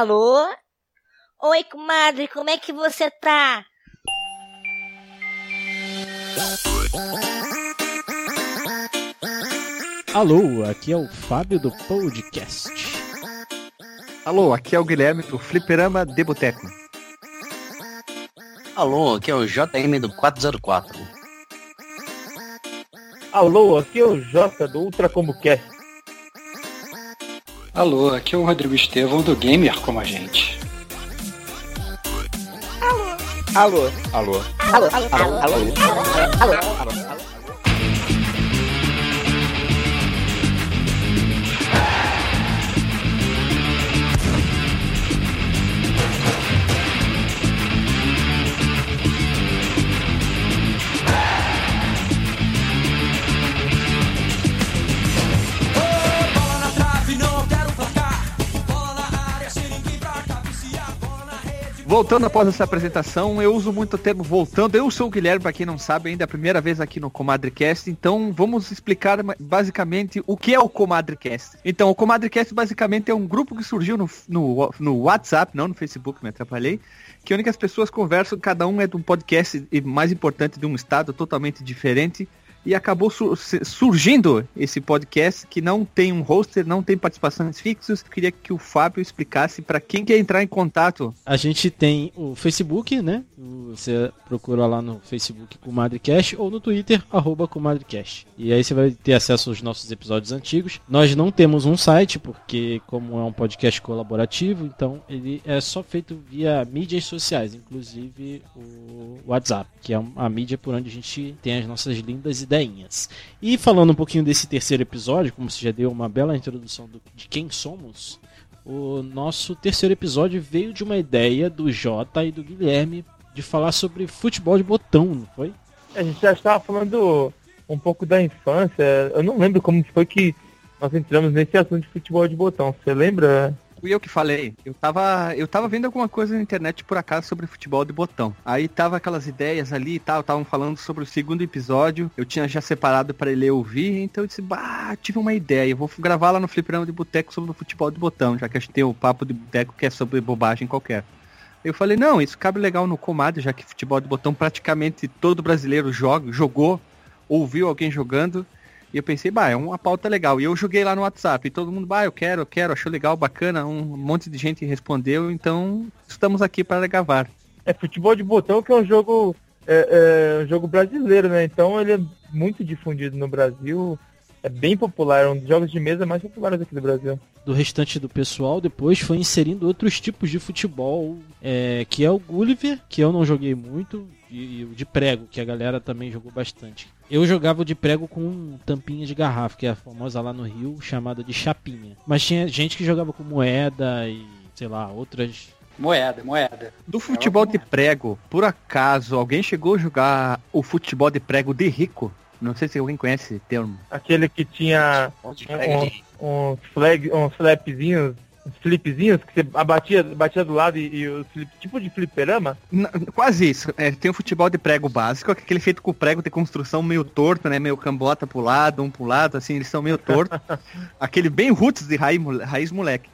Alô? Oi, comadre, como é que você tá? Alô, aqui é o Fábio do Podcast. Alô, aqui é o Guilherme do Fliperama de Boteco. Alô, aqui é o JM do 404. Alô, aqui é o J do Ultra Combo Cast. Alô, aqui é o Rodrigo Estevão do Gamer como a gente. Alô. Alô. Alô, alô, alô, alô, alô, alô, alô. Voltando após essa apresentação, eu uso muito o termo voltando. Eu sou o Guilherme, para quem não sabe, ainda é a primeira vez aqui no Comadrecast, então vamos explicar basicamente o que é o Comadrecast. Então, o Comadrecast basicamente é um grupo que surgiu no, no, no WhatsApp, não no Facebook, me atrapalhei, que únicas pessoas conversam, cada um é de um podcast e mais importante de um estado totalmente diferente. E acabou surgindo esse podcast que não tem um hoster, não tem participações fixas. Queria que o Fábio explicasse para quem quer entrar em contato A gente tem o Facebook, né? Você procura lá no Facebook ComadreCast ou no Twitter, arroba ComadreCast. E aí você vai ter acesso aos nossos episódios antigos. Nós não temos um site, porque como é um podcast colaborativo, então ele é só feito via mídias sociais, inclusive o WhatsApp, que é a mídia por onde a gente tem as nossas lindas ideinhas. E falando um pouquinho desse terceiro episódio, como você já deu uma bela introdução do- de quem somos, o nosso terceiro episódio veio de uma ideia do Jota e do Guilherme de falar sobre futebol de botão, não foi? A gente já estava falando um pouco da infância. Eu não lembro como foi que nós entramos nesse assunto de futebol de botão. Você lembra? Fui eu que falei. Eu tava, eu tava vendo alguma coisa na internet por acaso sobre futebol de botão. Aí tava aquelas ideias ali e tal, estavam falando sobre o segundo episódio. Eu tinha já separado para ele ouvir, então eu disse, bah, tive uma ideia. Eu vou gravar lá no Fliperama de Boteco sobre o futebol de botão, já que a gente tem o papo de boteco que é sobre bobagem qualquer. Eu falei, não, isso cabe legal no Comado, já que futebol de botão praticamente todo brasileiro joga, jogou, ouviu alguém jogando. E eu pensei, bah, é uma pauta legal. E eu joguei lá no WhatsApp. E todo mundo, bah, eu quero, eu quero, achou legal, bacana. Um monte de gente respondeu. Então, estamos aqui para gravar. É futebol de botão que é um jogo é, é um jogo brasileiro, né? Então ele é muito difundido no Brasil. É bem popular, é um dos jogos de mesa mais populares aqui do Brasil. Do restante do pessoal, depois foi inserindo outros tipos de futebol, é, que é o Gulliver, que eu não joguei muito, e, e o de prego, que a galera também jogou bastante. Eu jogava de prego com tampinha de garrafa, que é a famosa lá no Rio, chamada de chapinha. Mas tinha gente que jogava com moeda e, sei lá, outras Moeda, moeda. Do futebol de prego, por acaso, alguém chegou a jogar o futebol de prego de rico? Não sei se alguém conhece esse termo. Aquele que tinha Pode um- uns flag, uns flapzinhos, uns flipzinhos que você abatia, batia do lado e, e os flip, tipo de fliperama. Quase isso. É, tem o futebol de prego básico, que é aquele feito com prego de construção meio torto, né? Meio cambota pro lado, um pro lado, assim, eles são meio tortos. aquele bem roots de raiz, raiz moleque.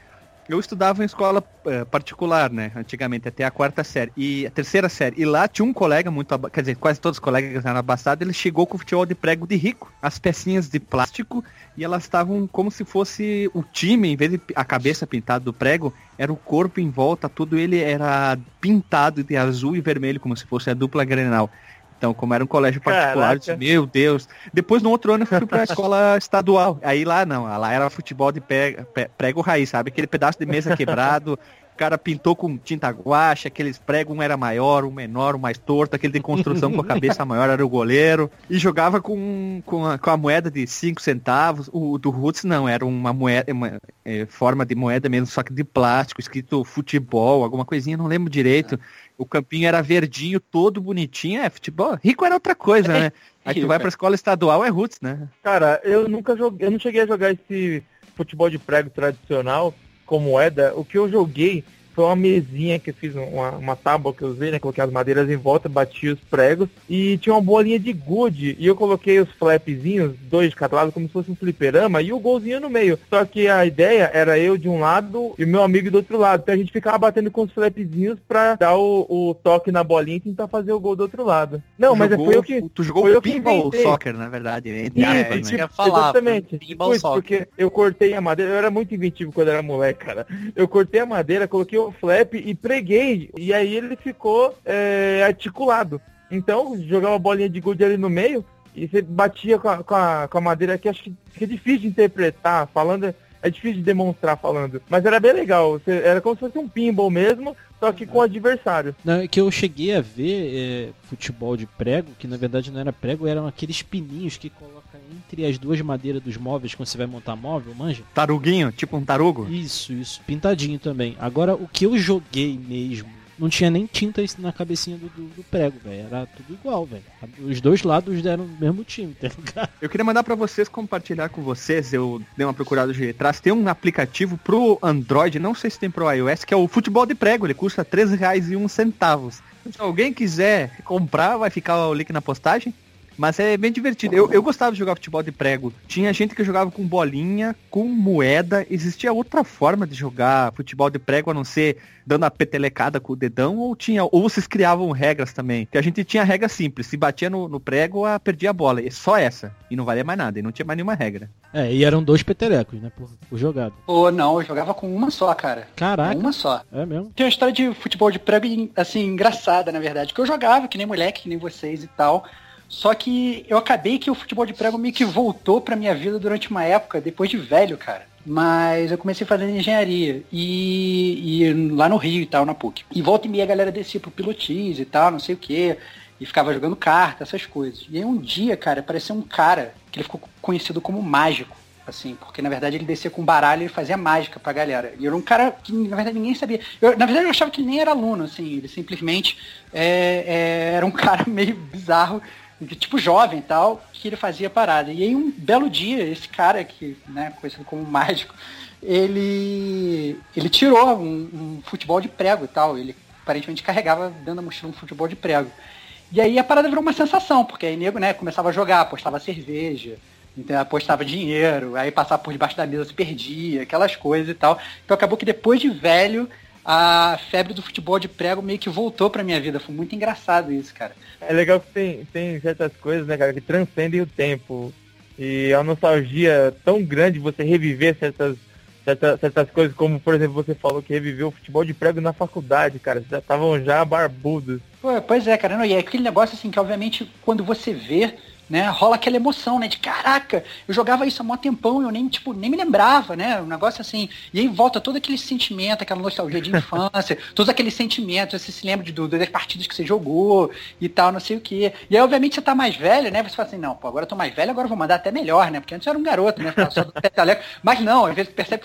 Eu estudava em escola eh, particular, né? Antigamente, até a quarta série. E a terceira série. E lá tinha um colega muito aba- Quer dizer, quase todos os colegas eram abastados. Ele chegou com o futebol de prego de rico. As pecinhas de plástico. E elas estavam como se fosse o time, em vez de a cabeça pintada do prego, era o corpo em volta, tudo ele era pintado de azul e vermelho, como se fosse a dupla Grenal. Então, como era um colégio particular, eu disse, meu Deus. Depois, no outro ano, eu fui pra escola estadual. Aí lá não, lá era futebol de pe- pe- prego raiz, sabe? Aquele pedaço de mesa quebrado, o cara pintou com tinta guache, aqueles pregos, um era maior, um menor, um mais torto, aquele de construção com a cabeça maior era o goleiro. E jogava com, com, a, com a moeda de 5 centavos. O do Roots não, era uma moeda, uma eh, forma de moeda mesmo, só que de plástico, escrito futebol, alguma coisinha, não lembro direito. O campinho era verdinho, todo bonitinho. É, futebol. Rico era outra coisa, né? Aí tu vai é. pra escola estadual, é Roots, né? Cara, eu nunca joguei, eu não cheguei a jogar esse futebol de prego tradicional com moeda. O que eu joguei foi uma mesinha que eu fiz, uma, uma tábua que eu usei, né? Coloquei as madeiras em volta, bati os pregos e tinha uma bolinha de gude. E eu coloquei os flapzinhos, dois de cada lado, como se fosse um fliperama, e o golzinho no meio. Só que a ideia era eu de um lado e o meu amigo do outro lado. Então a gente ficava batendo com os flapzinhos pra dar o, o toque na bolinha e tentar fazer o gol do outro lado. Não, Tu mas jogou- foi eu que. Tu jogou foi pinball soccer, na verdade. eu ia tipo, falar, exatamente. pinball soccer. porque eu cortei a madeira, eu era muito inventivo quando era moleque, cara. Eu cortei a madeira, coloquei o flap e preguei, e aí ele ficou é, articulado. Então, jogava uma bolinha de gude ali no meio, e você batia com a, com a, com a madeira que acho que fica difícil de interpretar, falando, é difícil de demonstrar falando. Mas era bem legal, você- era como se fosse um pinball mesmo, só que com adversário. Não, é que eu cheguei a ver é, futebol de prego, que na verdade não era prego, eram aqueles pininhos que coloca entre as duas madeiras dos móveis quando você vai montar móvel, manja? Taruguinho, tipo um tarugo. Isso, isso, pintadinho também. Agora, o que eu joguei mesmo, não tinha nem tinta na cabecinha do, do- do prego, velho. Era tudo igual, velho. Os dois lados deram o mesmo time, tá ligado? Eu queria mandar pra vocês compartilhar com vocês. Eu dei uma procurada de atrás. Tem um aplicativo pro Android, não sei se tem pro iOS, que é o Futebol de Prego. Ele custa R$ 13,01. Se alguém quiser comprar, vai ficar o link na postagem. Mas é bem divertido. Eu, eu gostava de jogar futebol de prego. Tinha gente que jogava com bolinha, com moeda. Existia outra forma de jogar futebol de prego a não ser dando a petelecada com o dedão ou tinha ou vocês criavam regras também. Que a gente tinha regra simples. Se batia no, no prego, a, perdia a bola. E só essa. E não valia mais nada. E não tinha mais nenhuma regra. É, e eram dois petelecos, né, por, por jogado. Ou não, eu jogava com uma só, cara. Caraca, Uma só. é mesmo? Tem uma história de futebol de prego, assim, engraçada, na verdade. Que eu jogava, que nem moleque, que nem vocês e tal. Só que eu acabei que o futebol de prego meio que voltou pra minha vida durante uma época, depois de velho, cara. Mas eu comecei fazendo engenharia. E, e lá no Rio e tal, na PUC. E volta e meia a galera descia pro pilotis e tal, não sei o quê. E ficava jogando carta, essas coisas. E aí um dia, cara, apareceu um cara que ele ficou conhecido como mágico. Assim, porque na verdade ele descia com baralho e fazia mágica pra galera. E era um cara que na verdade ninguém sabia. Eu, na verdade eu achava que ele nem era aluno, assim, ele simplesmente é, é, era um cara meio bizarro, tipo jovem e tal, que ele fazia parada. E aí um belo dia, esse cara que, né, conhecido como mágico, ele ele tirou um, um futebol de prego e tal. Ele aparentemente carregava dentro da mochila um futebol de prego. E aí a parada virou uma sensação, porque aí nego, né, começava a jogar, apostava cerveja, apostava dinheiro, aí passava por debaixo da mesa se perdia, aquelas coisas e tal. Então acabou que depois de velho, a febre do futebol de prego meio que voltou pra minha vida. Foi muito engraçado isso, cara. É legal que tem, tem certas coisas, né, cara, que transcendem o tempo. E a nostalgia tão grande você reviver certas, certas, certas coisas, como por exemplo você falou que reviveu o futebol de prego na faculdade, cara. Vocês já estavam já barbudos. Pô, pois é, cara. Não, e é aquele negócio assim que obviamente quando você vê, né, rola aquela emoção, né, de caraca, eu jogava isso há mó tempão e eu nem, tipo, nem me lembrava, né, um negócio assim, e aí volta todo aquele sentimento, aquela nostalgia de infância, todos aqueles sentimentos, você se lembra de, do, das partidas que você jogou e tal, não sei o que. E aí, obviamente, você tá mais velho, né, você fala assim, não, pô, agora eu tô mais velho, agora eu vou mandar até melhor, né, porque antes eu era um garoto, né, só do mas não, às vezes percebe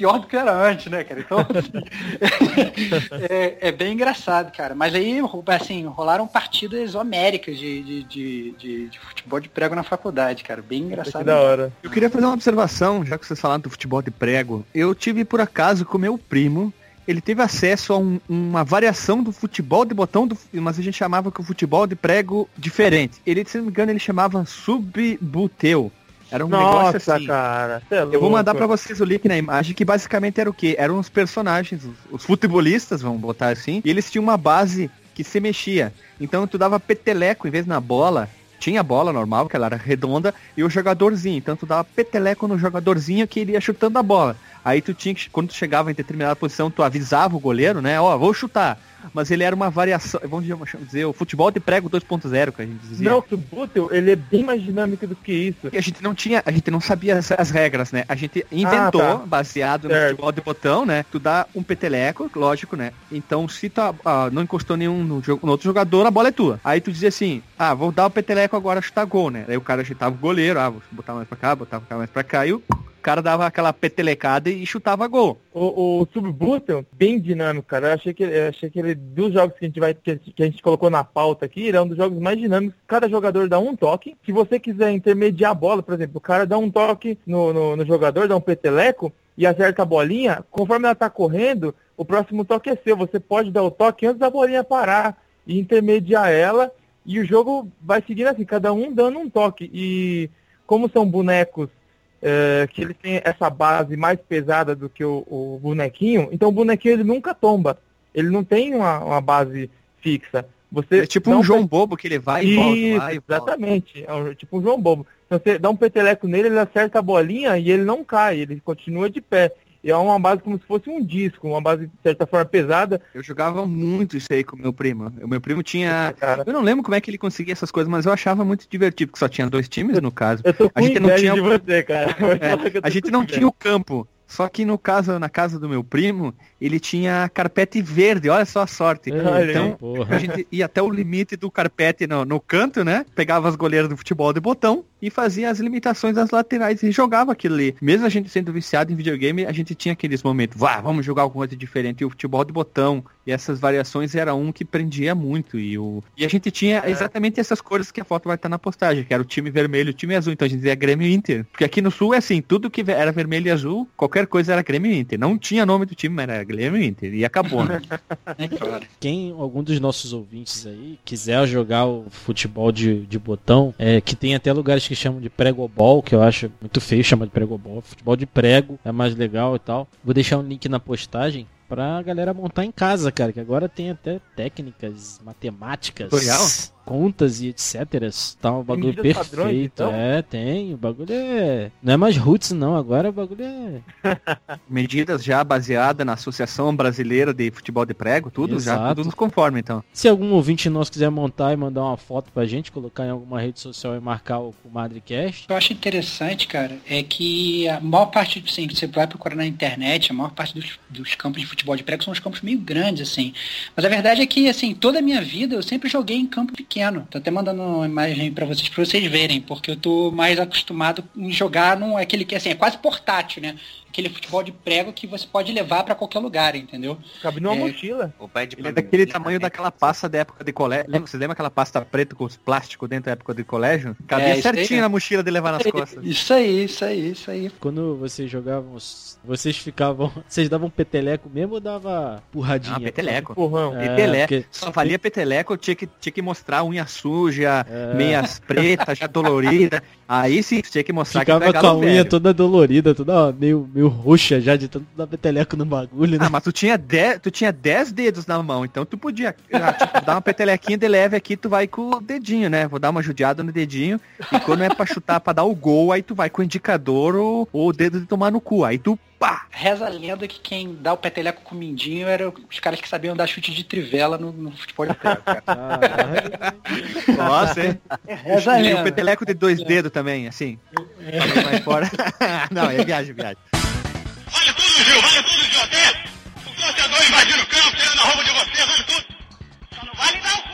pior do que era antes, né, cara? Então, assim, é, é bem engraçado, cara. Mas aí, assim, rolaram partidas homéricas de, de, de, de- de futebol de prego na faculdade, cara. Bem Que engraçado. da hora. Eu queria fazer uma observação, já que vocês falaram do futebol de prego. Eu tive, por acaso, com meu primo. Ele teve acesso a um- uma variação do futebol de botão, do, mas a gente chamava que o futebol de prego diferente. Ele, se não me engano, ele chamava subbuteu. Era um negócio Nossa, assim. cara. é Eu vou mandar pra vocês o link na imagem, que basicamente era o quê? Eram os personagens, os, os futebolistas, vamos botar assim, e eles tinham uma base que se mexia. Então tu dava peteleco em vez na bola, tinha a bola normal, que ela era redonda, e o jogadorzinho. Então tu dava peteleco no jogadorzinho que ele ia chutando a bola. Aí tu tinha que, quando tu chegava em determinada posição, tu avisava o goleiro, né? Ó, vou chutar. Mas ele era uma variação, vamos dizer, o futebol de prego 2.0, que a gente dizia. Não, o Subutel, ele é bem mais dinâmico do que isso. E a gente não tinha, a gente não sabia as, as regras, né? A gente inventou, Ah, tá. baseado no Certo. futebol de botão, né? Tu dá um peteleco, lógico, né? Então, se tu ah, não encostou nenhum no, no outro jogador, a bola é tua. Aí tu dizia assim, ah, vou dar o peteleco agora, chutar gol, né? Aí o cara chutava o goleiro, ah, vou botar mais pra cá, botar mais pra cá, e o O cara dava aquela petelecada e chutava gol. O, o Subbooster, bem dinâmico, cara. Eu achei que, eu achei que ele, dos jogos que a gente vai, que, que a gente colocou na pauta aqui, ele é um dos jogos mais dinâmicos. Cada jogador dá um toque. Se você quiser intermediar a bola, por exemplo, o cara dá um toque no, no, no jogador, dá um peteleco e acerta a bolinha, conforme ela tá correndo, o próximo toque é seu. Você pode dar o toque antes da bolinha parar e intermediar ela. E o jogo vai seguindo assim, cada um dando um toque. E como são bonecos é, que eles têm essa base mais pesada do que o, o, bonequinho, então o bonequinho ele nunca tomba. Ele não tem uma, uma base fixa. Você é tipo um João Bobo que ele vai e volta. Isso, vai e exatamente. É um, tipo um João Bobo. Então você dá um peteleco nele, ele acerta a bolinha e ele não cai, ele continua de pé. E é uma base como se fosse um disco, uma base de certa forma pesada. Eu jogava muito isso aí com meu primo. O meu primo tinha. Cara. Eu não lembro como é que ele conseguia essas coisas, mas eu achava muito divertido, porque só tinha dois times no caso. Eu tô com A gente não tinha- de você, cara. É, a gente não tinha o campo. Só que no caso, na casa do meu primo, ele tinha carpete verde, olha só a sorte. Olha Então, aí. A gente ia até o limite do carpete no, no canto, né? Pegava as goleiras do futebol de botão e fazia as limitações das laterais e jogava aquilo ali. Mesmo a gente sendo viciado em videogame, a gente tinha aqueles momentos, vá, vamos jogar alguma coisa diferente. E o futebol de botão e essas variações era um que prendia muito. E, o... e a gente tinha exatamente essas cores que a foto vai estar na postagem, que era o time vermelho e o time azul. Então a gente dizia Grêmio Inter. Porque aqui no sul é assim, tudo que era vermelho e azul, qualquer coisa era Grêmio Inter. Não tinha nome do time, mas era Grêmio e Inter. E acabou, né? É claro. Quem, algum dos nossos ouvintes aí, quiser jogar o futebol de, de botão, é, que tem até lugares que chamam de pregobol, que eu acho muito feio chamar de pregobol. Futebol de prego é mais legal e tal. Vou deixar um link na postagem pra galera montar em casa, cara, que agora tem até técnicas matemáticas, Tutorial? Contas e etc. Tá um bagulho perfeito. padrões, então? É, tem. O bagulho é. Não é mais roots, não. Agora o bagulho é. Medidas já baseadas na Associação Brasileira de Futebol de Prego, tudo, já Exato. tudo nos conforme, então. Se algum ouvinte nosso quiser montar e mandar uma foto pra gente, colocar em alguma rede social e marcar o Comadrecast, O que eu acho interessante, cara, é que a maior parte, assim, você vai procurar na internet, a maior parte dos, dos campos de futebol de prego são os campos meio grandes, assim. Mas a verdade é que, assim, toda a minha vida eu sempre joguei em campo pequeno. Tô até mandando uma imagem pra vocês, pra vocês verem, porque eu tô mais acostumado em jogar num aquele que, assim, é quase portátil, né? Aquele futebol de prego que você pode levar pra qualquer lugar, entendeu? Cabe numa É. mochila. O pai de Ele é daquele tamanho daquela pasta da época de colégio. Lembra, você lembra aquela pasta preta com os plásticos dentro da época de colégio? Cabia É, isso aí, certinho né? na mochila de levar nas costas. Isso aí, isso aí, isso aí. quando vocês jogavam, vocês ficavam. Vocês davam peteleco mesmo ou dava porradinha? Ah, peteleco. Porrão. É, Peteleco. porque- Só valia peteleco, tinha que, tinha que mostrar unha suja, É. meias pretas, já dolorida. Aí sim, tinha que mostrar Ficava que com a unha velho. toda dolorida, toda ó, meio, meio roxa já de tanto dar peteleco no bagulho, né? Ah, mas tu tinha 10, tu tinha 10 dedos na mão, então tu podia ah, tipo, dar uma petelequinha de leve aqui, tu vai com o dedinho, né? Vou dar uma judiada no dedinho. E quando é pra chutar, pra dar o gol, aí tu vai com o indicador ou, ou o dedo de tomar no cu. Aí tu, pá! Reza a lenda que quem dá o peteleco com o mindinho eram os caras que sabiam dar chute de trivela no, no futebol de. Nossa, hein? Reza a E o lenda. peteleco de dois dedos também, assim. Fora. Não, é viagem, viagem. Vale tudo, Gil, vale tudo, Gil. Até o torcedor invadindo o campo, tirando a roupa de você, vale tudo. Só não vale dar o cu.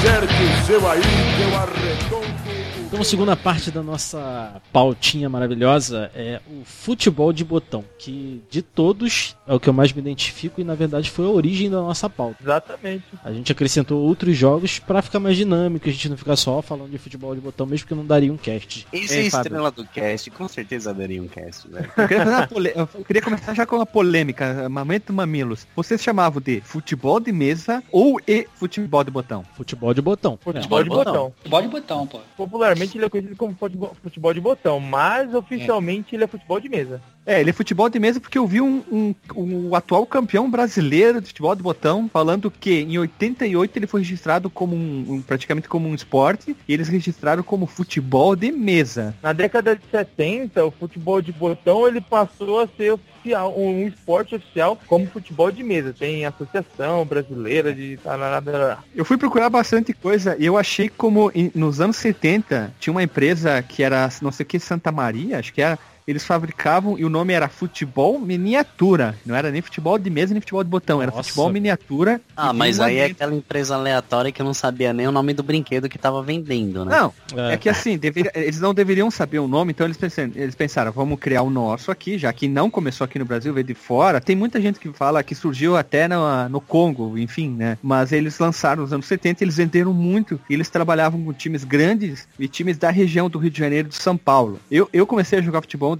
Acerte o seu aí que eu arredondo. Então, a segunda parte da nossa pautinha maravilhosa é o futebol de botão, que de todos é o que eu mais me identifico e na verdade foi a origem da nossa pauta. Exatamente. A gente acrescentou outros jogos pra ficar mais dinâmico, a gente não ficar só falando de futebol de botão, mesmo que não daria um cast. Esse é estrela do cast, com certeza daria um cast, velho. Eu queria, pole- eu queria começar já com uma polêmica. Momento Mamilos. Vocês chamavam de futebol de mesa ou e futebol de botão? Futebol de botão. Futebol de botão. Futebol de botão, pô. Popularmente ele é conhecido como futebol, futebol de botão, mas oficialmente ele é futebol de mesa. É, ele é futebol de mesa porque eu vi um, um, um- o atual campeão brasileiro de futebol de botão falando que em 88 ele foi registrado como um, um- praticamente como um esporte e eles registraram como futebol de mesa. Na década de 70, o futebol de botão ele passou a ser oficial, um esporte oficial como futebol de mesa. Tem associação brasileira de tarará. Eu fui procurar bastante coisa e eu achei como nos anos 70 tinha uma empresa que era não sei o que Santa Maria, acho que era eles fabricavam e o nome era futebol miniatura. Não era nem futebol de mesa nem futebol de botão, era Nossa. futebol miniatura. Ah, mas aí é dentro. aquela empresa aleatória que eu não sabia nem o nome do brinquedo que tava vendendo, né? Não, É. É que assim, deveria- eles não deveriam saber o nome, então eles pensaram, eles pensaram, vamos criar o nosso aqui, já que não começou aqui no Brasil, veio de fora. Tem muita gente que fala que surgiu até no, no Congo, enfim, né? Mas eles lançaram nos anos 70, eles venderam muito, e eles trabalhavam com times grandes e times da região do Rio de Janeiro e de São Paulo. Eu, eu comecei a jogar futebol,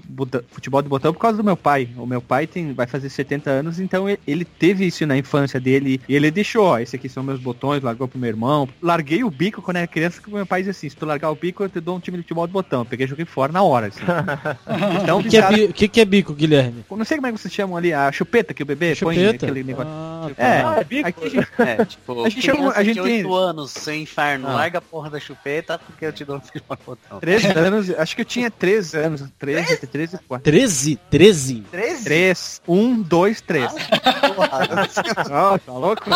futebol de botão por causa do meu pai. O meu pai tem, vai fazer 70 anos, então ele, ele teve isso na infância dele, e ele deixou, ó, esse aqui são meus botões, largou pro meu irmão. Larguei o bico quando era criança, que meu pai dizia assim, se tu largar o bico, eu te dou um time de futebol de botão. Eu peguei e joguei fora na hora, assim. então, O que, é cara, que, que é bico, Guilherme? não sei como é que vocês chamam ali, a chupeta que o bebê põe Chupeta? aquele negócio. Ah, tá. É, Ah, é bico? aqui a gente- É, tipo, A gente chama- a gente tem- 8 anos, seu inferno, Ah. larga a porra da chupeta porque eu te dou um filho de botão. 13 anos, acho que eu tinha 13 anos, 13, 13, 4. 13? 13? 3, 1, 2, 3. Porra, Ó, tá louco?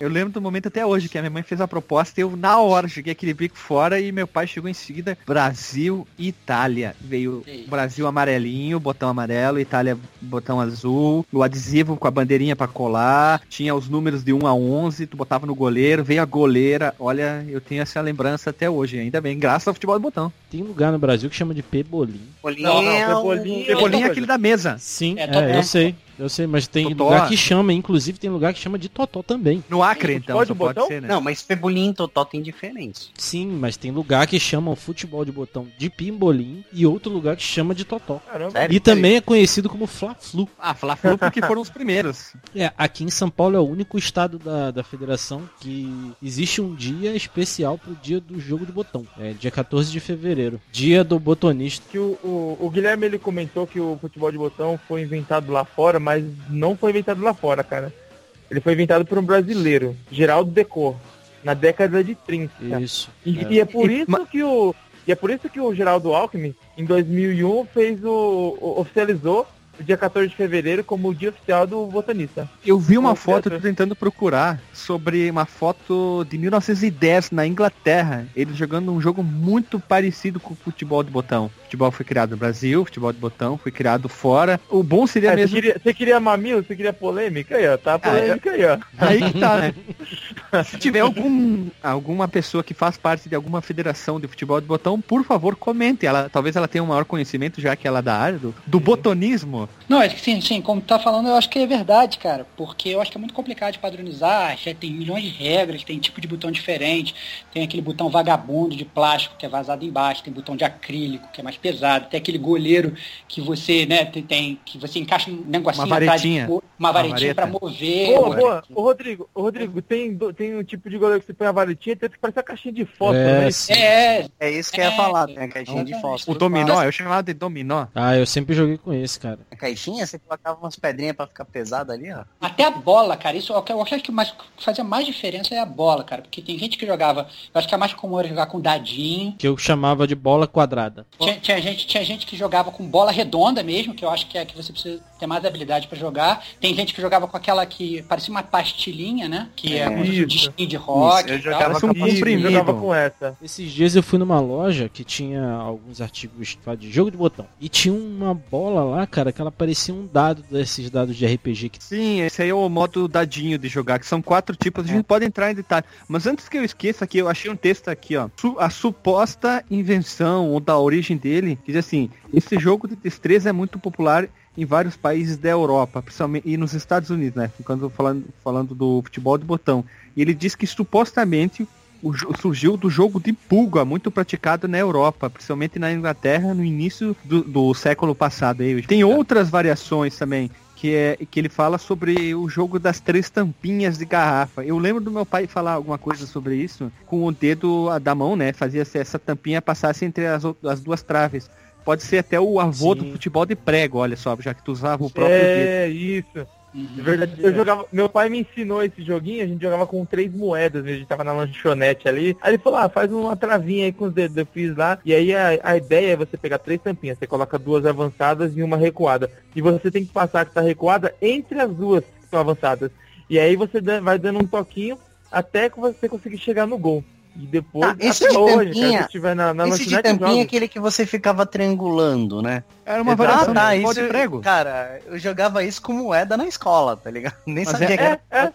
Eu lembro do momento até hoje que a minha mãe fez a proposta e eu, na hora, joguei aquele bico fora e meu pai chegou em seguida. Brasil e Itália. Veio. Brasil amarelinho, botão amarelo, Itália botão azul, o adesivo com a bandeirinha pra colar, tinha os números de 1 a 11, tu botava no goleiro, veio a goleira. Olha, eu tenho essa lembrança até hoje, ainda bem, graças ao futebol de botão. Tem lugar no Brasil que chama de pebolim. Não, não, Cebolinha- Cebolinha é aquele da mesa. Sim, É, é, eu sei. Eu sei, mas tem Totó. lugar que chama, inclusive tem lugar que chama de totó também. No Acre, Sim, então, pode botão? ser, né? Não, mas Pebolim e Totó tem diferença. Sim, mas tem lugar que chama o futebol de botão de pimbolim e outro lugar que chama de totó. Caramba. Sério? E também é conhecido como Fla-Flu. Ah, Fla-Flu porque foram os primeiros. É, aqui em São Paulo é o único estado da, da federação que existe um dia especial pro dia do jogo de botão. É dia 14 de fevereiro. Dia do botonista. que o, o, o Guilherme ele comentou que o futebol de botão foi inventado lá fora, mas não foi inventado lá fora, cara. Ele foi inventado por um brasileiro, Geraldo Decor, na década de 30. Isso. E, É. e é por isso que o e é por isso que o Geraldo Alckmin em 2001 fez o, o- oficializou o dia 14 de fevereiro como o dia oficial do botanista. Eu vi uma foto, tô tentando procurar, sobre uma foto de 1910 na Inglaterra. Eles jogando um jogo muito parecido com o futebol de botão. O futebol foi criado no Brasil, o futebol de botão foi criado fora. O bom seria É, você, mesmo. queria, você queria mamilo, você queria polêmica aí, ó. Tá a polêmica aí, ó. Aí que tá, né? Se tiver algum, alguma pessoa que faz parte de alguma federação de futebol de botão, por favor, comente. Ela, talvez ela tenha um maior conhecimento, já que ela é da área do, do botonismo. Não, é que sim, sim, como tu tá falando, eu acho que é verdade, cara. Porque eu acho que é muito complicado de padronizar, já tem milhões de regras, tem tipo de botão diferente, tem aquele botão vagabundo de plástico que é vazado embaixo, tem botão de acrílico que é mais pesado, tem aquele goleiro que você, né, tem, tem- que você encaixa um negocinho Uma atrás de- varetinha. uma varetinha pra mover. Boa, né? boa. Ô, Rodrigo, ô, Rodrigo, tem, tem um tipo de goleiro que você põe a varetinha, tem que parecer a caixinha de fósforo, É, né? sim. É, É isso que eu ia É, falar, tem a caixinha de fósforo. O dominó, eu chamava de dominó. Ah, eu sempre joguei com esse, cara. A caixinha, você colocava umas pedrinhas pra ficar pesada ali, ó. Até a bola, cara, isso eu acho- eu acho que mais, fazia mais diferença é a bola, cara. Porque tem gente que jogava, eu acho que é mais comum era jogar com dadinho. Que eu chamava de bola quadrada. Tinha, tinha gente, tinha gente que jogava com bola redonda mesmo, que eu acho que é que você precisa ter mais habilidade pra jogar. Tem gente que jogava com aquela que parecia uma pastilhinha, né? Que é, É, um isso. disquinho de rock. Isso, eu e jogava um comprimido. jogava com essa. Esses dias eu fui numa loja que tinha alguns artigos de jogo de botão. E tinha uma bola lá, cara, que ela parecia um dado desses dados de RPG que Sim, esse aí é o modo dadinho de jogar, que são quatro tipos, a gente pode entrar em detalhe. Mas antes que eu esqueça aqui, eu achei um texto aqui, ó. Su- A suposta invenção ou da origem dele, que diz assim, esse jogo de destreza é muito popular em vários países da Europa, principalmente e nos Estados Unidos, né? Quando falando, falando do futebol de botão. E ele diz que supostamente o surgiu do jogo de pulga, muito praticado na Europa, principalmente na Inglaterra, no início do, do século passado. Aí. Tem outras variações também, que é que ele fala sobre o jogo das três tampinhas de garrafa. Eu lembro do meu pai falar alguma coisa sobre isso, com o dedo da mão, né? Fazia essa tampinha passasse entre as, as duas traves. Pode ser até o avô Sim. do futebol de prego, olha só, já que tu usava o próprio dedo. É, isso. Uhum. De verdade, eu jogava. Meu pai me ensinou esse joguinho, a gente jogava com três moedas, né? a gente tava na lanchonete ali. Aí ele falou, ah, faz uma travinha aí com os dedos. Eu fiz lá. E aí a, a ideia é você pegar três tampinhas, você coloca duas avançadas e uma recuada. E você tem que passar que tá recuada entre as duas que estão avançadas. E aí você vai dando um toquinho até que você conseguir chegar no gol. E depois, Ah, esse até de hoje, tampinha- cara, se tiver na, na Esse de tampinha é aquele que você ficava triangulando, né? Era uma variação Ah, tá, de isso, prego. cara, eu jogava isso com moeda na escola, tá ligado? Nem Mas sabia é- que era.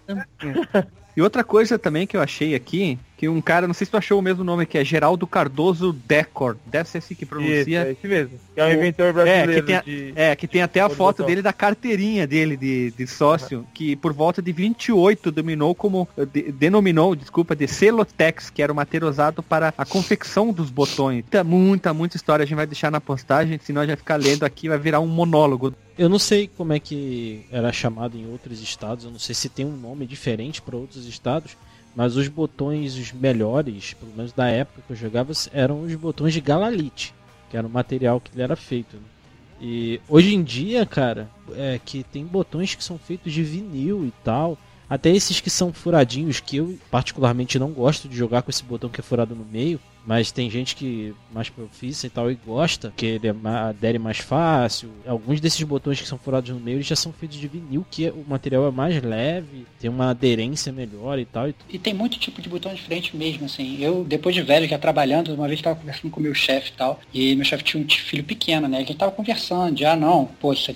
E outra coisa também que eu achei aqui, que um cara, não sei se tu achou o mesmo nome, que é Geraldo Cardoso Decor. Deve ser assim que Isso, pronuncia. é esse mesmo. Que é um O- inventor brasileiro que tem a- de... É, que tem até a foto dele da carteirinha dele de, de sócio, que por volta de 28 dominou como, de- denominou, desculpa, de Celotex, que era o material usado para a confecção dos botões. Muita, muita, muita história a gente vai deixar na postagem, senão a gente vai ficar lendo aqui, vai virar um monólogo. Eu não sei como é que era chamado em outros estados, eu não sei se tem um nome diferente para outros estados, mas os botões os melhores, pelo menos da época que eu jogava, eram os botões de Galalite, que era o material que ele era feito. né? E hoje em dia, cara, é que tem botões que são feitos de vinil e tal, até esses que são furadinhos, que eu particularmente não gosto de jogar com esse botão que é furado no meio, mas tem gente que mais profissa e tal e gosta, que ele é adere mais fácil. Alguns desses botões que são furados no meio já são feitos de vinil, que é- o material é mais leve, tem uma aderência melhor e tal. E tem muito tipo de botão diferente mesmo, assim. Eu, depois de velho, já trabalhando, uma vez tava conversando com meu chefe e tal, e meu chefe tinha um filho pequeno, né? A gente tava conversando, já, não, pô, sei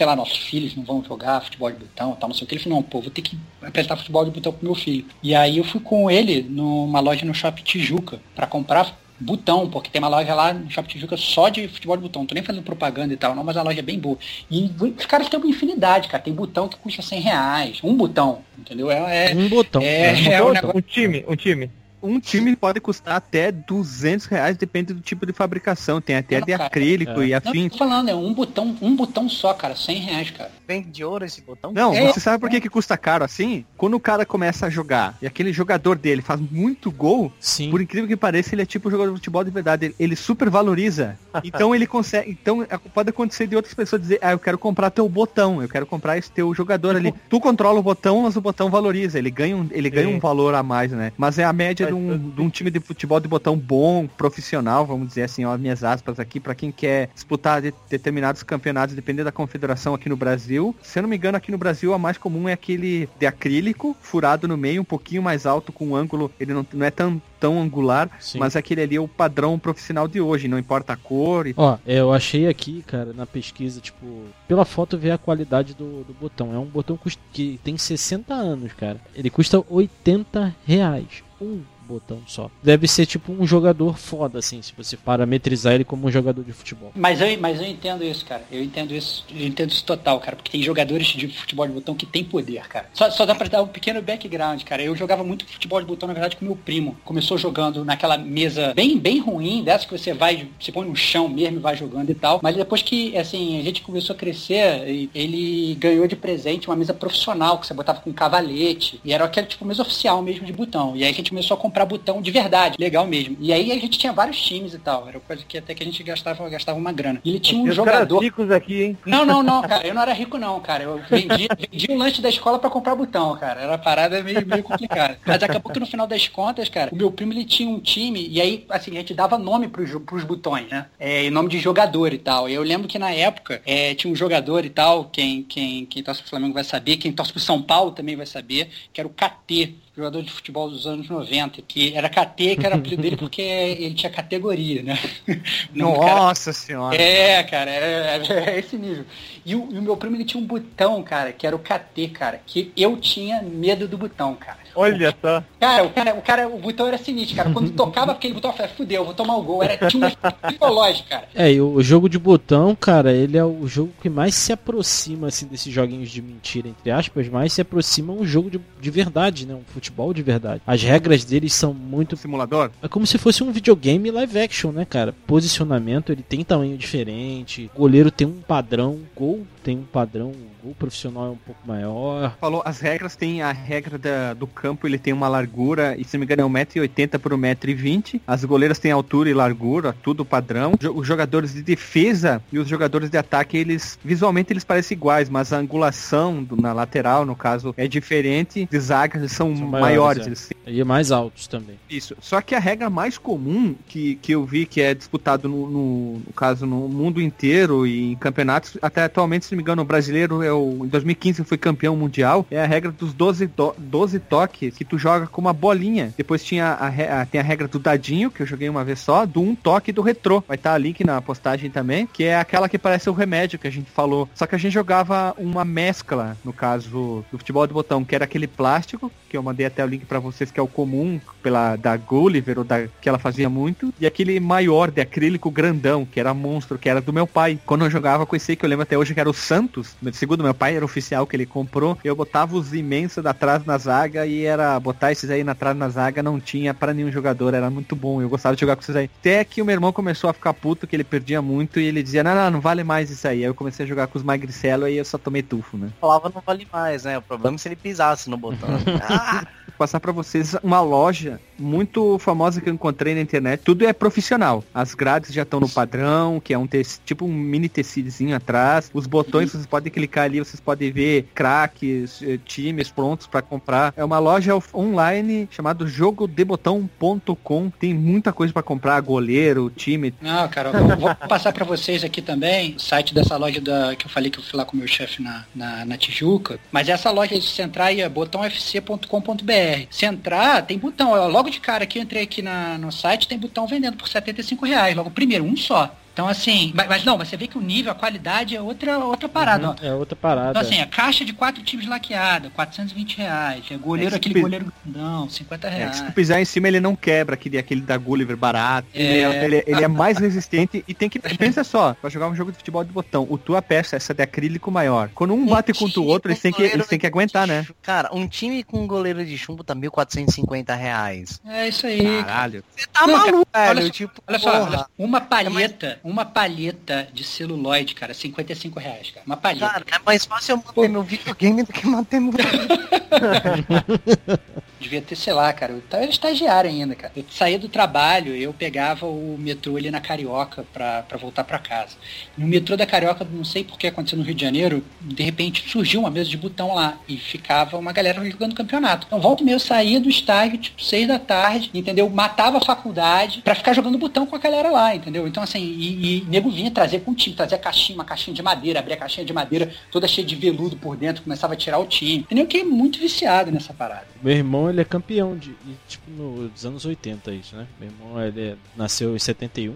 lá, nossos filhos não vão jogar futebol de botão e tal, não sei o que. Ele falou, não, pô, vou ter que apresentar futebol de botão pro meu filho. E aí eu fui com ele numa loja no Shopping Tijuca, pra comprar botão, porque tem uma loja lá no Shopping Tijuca só de futebol de botão. Não tô nem fazendo propaganda e tal, não, mas a loja é bem boa. E os caras têm uma infinidade, cara. Tem botão que custa 100 reais. Um botão, entendeu? É, é, um botão. é, né? é um um, negócio. um time, um time. Um time pode custar até 200 reais, depende do tipo de fabricação. Tem até Não, de cara. acrílico É. e Não, afins. tô falando, é um botão, um botão só, cara, 100 reais, cara. Vem de ouro esse botão? Não, É. você sabe por que, que custa caro assim? Quando o cara começa a jogar e aquele jogador dele faz muito gol, Sim. por incrível que pareça, ele é tipo um jogador de futebol de verdade. Ele, ele super valoriza. Então ele consegue. Então é, pode acontecer de outras pessoas dizer, ah, eu quero comprar teu botão, eu quero comprar esse teu jogador ali. Tu controla o botão, mas o botão valoriza. Ele ganha um, ele ganha Sim. um valor a mais, né? Mas é a média de um, de um time de futebol de botão bom, profissional, vamos dizer assim, ó, minhas aspas aqui, pra quem quer disputar de- determinados campeonatos, dependendo da confederação aqui no Brasil. Se eu não me engano, aqui no Brasil a mais comum é aquele de acrílico, furado no meio, um pouquinho mais alto, com um ângulo, ele não, não é tão, tão angular, Sim. mas aquele ali é o padrão profissional de hoje, não importa a cor. E... Ó, eu achei aqui, cara, na pesquisa, tipo, pela foto ver a qualidade do, do botão. É um botão que tem 60 anos, cara. Ele custa 80 reais. Um botão só. Deve ser tipo um jogador foda, assim, se você parametrizar ele como um jogador de futebol. Mas eu, mas eu entendo isso, cara. Eu entendo isso, eu entendo isso total, cara. Porque tem jogadores de futebol de botão que tem poder, cara. Só, só dá pra dar um pequeno background, cara. Eu jogava muito futebol de botão, na verdade, com meu primo. Começou jogando naquela mesa bem, bem ruim, dessa que você vai, você põe no chão mesmo e vai jogando e tal. Mas depois que, assim, a gente começou a crescer, ele ganhou de presente uma mesa profissional, que você botava com cavalete. E era aquele tipo mesa oficial mesmo de botão. E aí a gente começou a comprar botão de verdade, legal mesmo. E aí a gente tinha vários times e tal. Era coisa que até que a gente gastava, gastava uma grana. E ele tinha um jogador. ricos aqui, hein? Não, não, não, cara. Eu não era rico, não, cara. Eu vendia, vendia um lanche da escola pra comprar botão, cara. Era uma parada meio, meio complicada. Mas daqui a pouco, no final das contas, cara, o meu primo ele tinha um time, e aí, assim, a gente dava nome pros, pros botões, né? É, e nome de jogador e tal. E eu lembro que na época é, tinha um jogador e tal, quem, quem, quem torce pro Flamengo vai saber, quem torce pro São Paulo também vai saber, que era o KT. Jogador de futebol dos anos 90, que era KT, que era o apelido dele porque ele tinha categoria, né? Do cara- Nossa senhora. é, cara, é, é- é esse nível. E o, e o meu primo ele tinha um botão, cara, que era o KT, cara, que eu tinha medo do botão, cara. Olha só. Cara, o cara, o cara, o botão era sinistro, cara. Quando tocava aquele botão, eu falei, fudeu, vou tomar o gol. Era tinha um psicológico, cara. É, e o jogo de botão, cara, ele é o jogo que mais se aproxima, assim, desses joguinhos de mentira, entre aspas, mais se aproxima um jogo de, de verdade, né? Um futebol de verdade. As regras deles são muito Simulador? É como se fosse um videogame live action, né, cara? Posicionamento, ele tem tamanho diferente. O goleiro tem um padrão. Gol tem um padrão. O profissional é um pouco maior. Falou, as regras tem a regra da- do campo, ele tem uma largura, e se não me engano é 1,80m por 1,20m. As goleiras têm altura e largura, tudo padrão. Os jogadores de defesa e os jogadores de ataque, eles visualmente eles parecem iguais, mas a angulação do- na lateral, no caso, é diferente. De zagas eles são, São maiores, maiores, é. eles E mais altos também. Isso. Só que a regra mais comum que, que eu vi que é disputado no, no, no caso no mundo inteiro e em campeonatos, até atualmente, se não me engano, o brasileiro é o, em 2015 foi campeão mundial, é a regra dos 12, do, 12 toques que tu joga com uma bolinha. Depois tinha a, a- tem a regra do dadinho, que eu joguei uma vez só, do um toque do retrô. Vai estar link na postagem também, que é aquela que parece o remédio que a gente falou. Só que a gente jogava uma mescla, no caso do futebol de botão, que era aquele plástico, que eu mandei até o link pra vocês, que é o comum pela da Gulliver, ou da que ela fazia muito, e aquele maior de acrílico grandão, que era monstro, que era do meu pai. Quando eu jogava com esse que eu lembro até hoje que era o Santos, segundo meu pai, era oficial que ele comprou, eu botava os imensos da trás na zaga e era botar esses aí na trás na zaga não tinha pra nenhum jogador, era muito bom, eu gostava de jogar com esses aí. Até que o meu irmão começou a ficar puto, que ele perdia muito, e ele dizia, não, não, não vale mais isso aí. Aí eu comecei a jogar com os Magricelo e eu só tomei tufo, né? Falava não vale mais, né? O problema é se ele pisasse no botão. Ah, passar pra vocês uma loja muito famosa que eu encontrei na internet. Tudo é profissional. As grades já estão no padrão, que é um tec- tipo um mini tecidozinho atrás. Os botões vocês podem clicar ali, vocês podem ver craques, eh, times prontos pra comprar. É uma loja online chamada jogodebotão.com. Tem muita coisa pra comprar, goleiro, time. Não, cara, vou passar pra vocês aqui também o site dessa loja da, que eu falei que eu fui lá com o meu chefe na, na, na Tijuca. Mas essa loja, se você entrar aí, é botãofc.com.br. Se entrar, tem botão. ó, Logo de cara aqui, eu entrei aqui na, no site, tem botão vendendo por 75 reais. Logo, primeiro, um só. Então, assim, mas, mas não, você vê que o nível, a qualidade é outra, outra parada. ó. É outra parada. Então, assim, a caixa de quatro times laqueada, 420 reais. É goleiro, É, aquele tu- goleiro grandão, 50 É, reais. se tu pisar em cima, ele não quebra, aquele, aquele da Gulliver barato. Ele, É. é, ele, ele é mais resistente e tem que. Pensa só, pra jogar um jogo de futebol de botão, o tua peça, essa de acrílico maior. Quando um bate contra o outro, eles têm que, eles têm que aguentar, né? Cara, um time com um goleiro de chumbo tá 1.450 reais. É isso aí. Caralho. Você tá Não, maluco, cara, velho? olha só, tipo, Olha só, porra. olha só, uma palheta, uma palheta de celuloide, cara, 55 reais, cara. Uma palheta. Cara, é mais fácil eu manter meu videogame do que manter meu... Devia ter, sei lá, cara. Eu tava estagiário ainda, cara. Eu saía do trabalho, eu pegava o metrô ali na Carioca pra, voltar pra casa. No metrô da Carioca, não sei por que aconteceu no Rio de Janeiro, de repente surgiu uma mesa de botão lá e ficava uma galera jogando campeonato. Então, volta e meia, eu saía do estágio, tipo, seis da tarde, entendeu? Matava a faculdade pra ficar jogando botão com a galera lá, entendeu? Então, assim, e, e nego vinha trazer com o time, trazia caixinha, uma caixinha de madeira, abria a caixinha de madeira toda cheia de veludo por dentro, começava a tirar o time. Entendeu? Que é muito viciado nessa parada. Meu irmão, ele é campeão de, e, tipo, nos anos 80 isso, né? Meu irmão, ele é- nasceu em 71.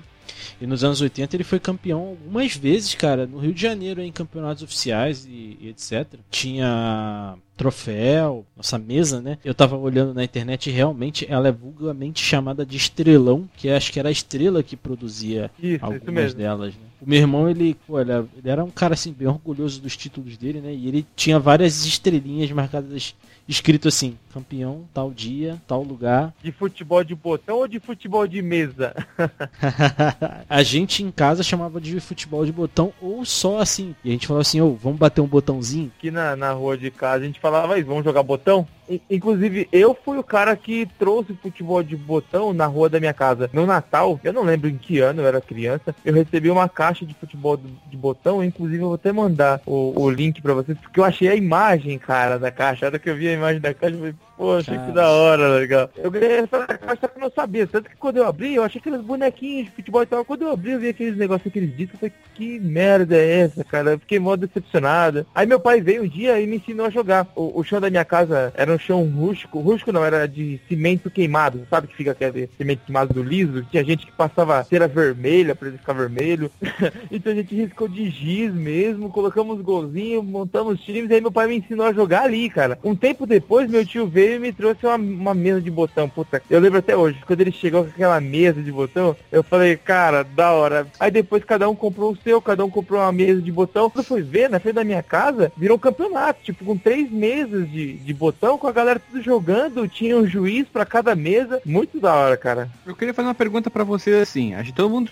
E nos anos 80 ele foi campeão algumas vezes, cara, no Rio de Janeiro, em campeonatos oficiais e, e etc. Tinha troféu, nossa mesa, né? Eu tava olhando na internet e realmente ela é vulgarmente chamada de estrelão, que acho que era a estrela que produzia Isso, isso algumas mesmo. delas, né? O meu irmão, ele, pô, ele, era- um cara assim, bem orgulhoso dos títulos dele, né? E ele tinha várias estrelinhas marcadas, escrito assim, campeão, tal dia, tal lugar. De futebol de botão ou de futebol de mesa? a gente em casa chamava de futebol de botão ou só assim. E a gente falava assim, ô, vamos bater um botãozinho? Aqui na, na rua de casa a gente falava vamos jogar botão? Inclusive, eu fui o cara que trouxe futebol de botão na rua da minha casa. No Natal, eu não lembro em que ano, eu era criança, eu recebi uma caixa de futebol de botão, inclusive eu vou até mandar o, o link pra vocês, porque eu achei a imagem, cara, da caixa. A hora que eu vi a imagem da caixa, eu falei, poxa, Cara. que da hora, legal. Eu ganhei essa caixa, que eu não sabia. Tanto que quando eu abri, eu achei aqueles bonequinhos de futebol e tal. Quando eu abri, eu vi aqueles negócios, aqueles discos, eu falei, que merda é essa, cara? Eu fiquei mó decepcionado. Aí meu pai veio um dia e me ensinou a jogar. O, o chão da minha casa era um chão rústico. Rústico não, era de cimento queimado. Sabe que fica aquele cimento queimado do liso? Tinha gente que passava cera vermelha pra ele ficar vermelho. então a gente riscou de giz mesmo, colocamos golzinho, montamos times, aí meu pai me ensinou a jogar ali, cara. Um tempo depois, meu tio veio e me trouxe uma, uma mesa de botão, puta. Eu lembro até hoje, quando ele chegou com aquela mesa de botão, eu falei, cara, da hora. Aí depois cada um comprou o seu, cada um comprou uma mesa de botão. Quando eu fui ver, na frente da minha casa, virou um campeonato, tipo, com três mesas de, de botão, com a galera tudo jogando, tinha um juiz pra cada mesa. Muito da hora, cara. Eu queria fazer uma pergunta pra vocês assim. A gente, todo mundo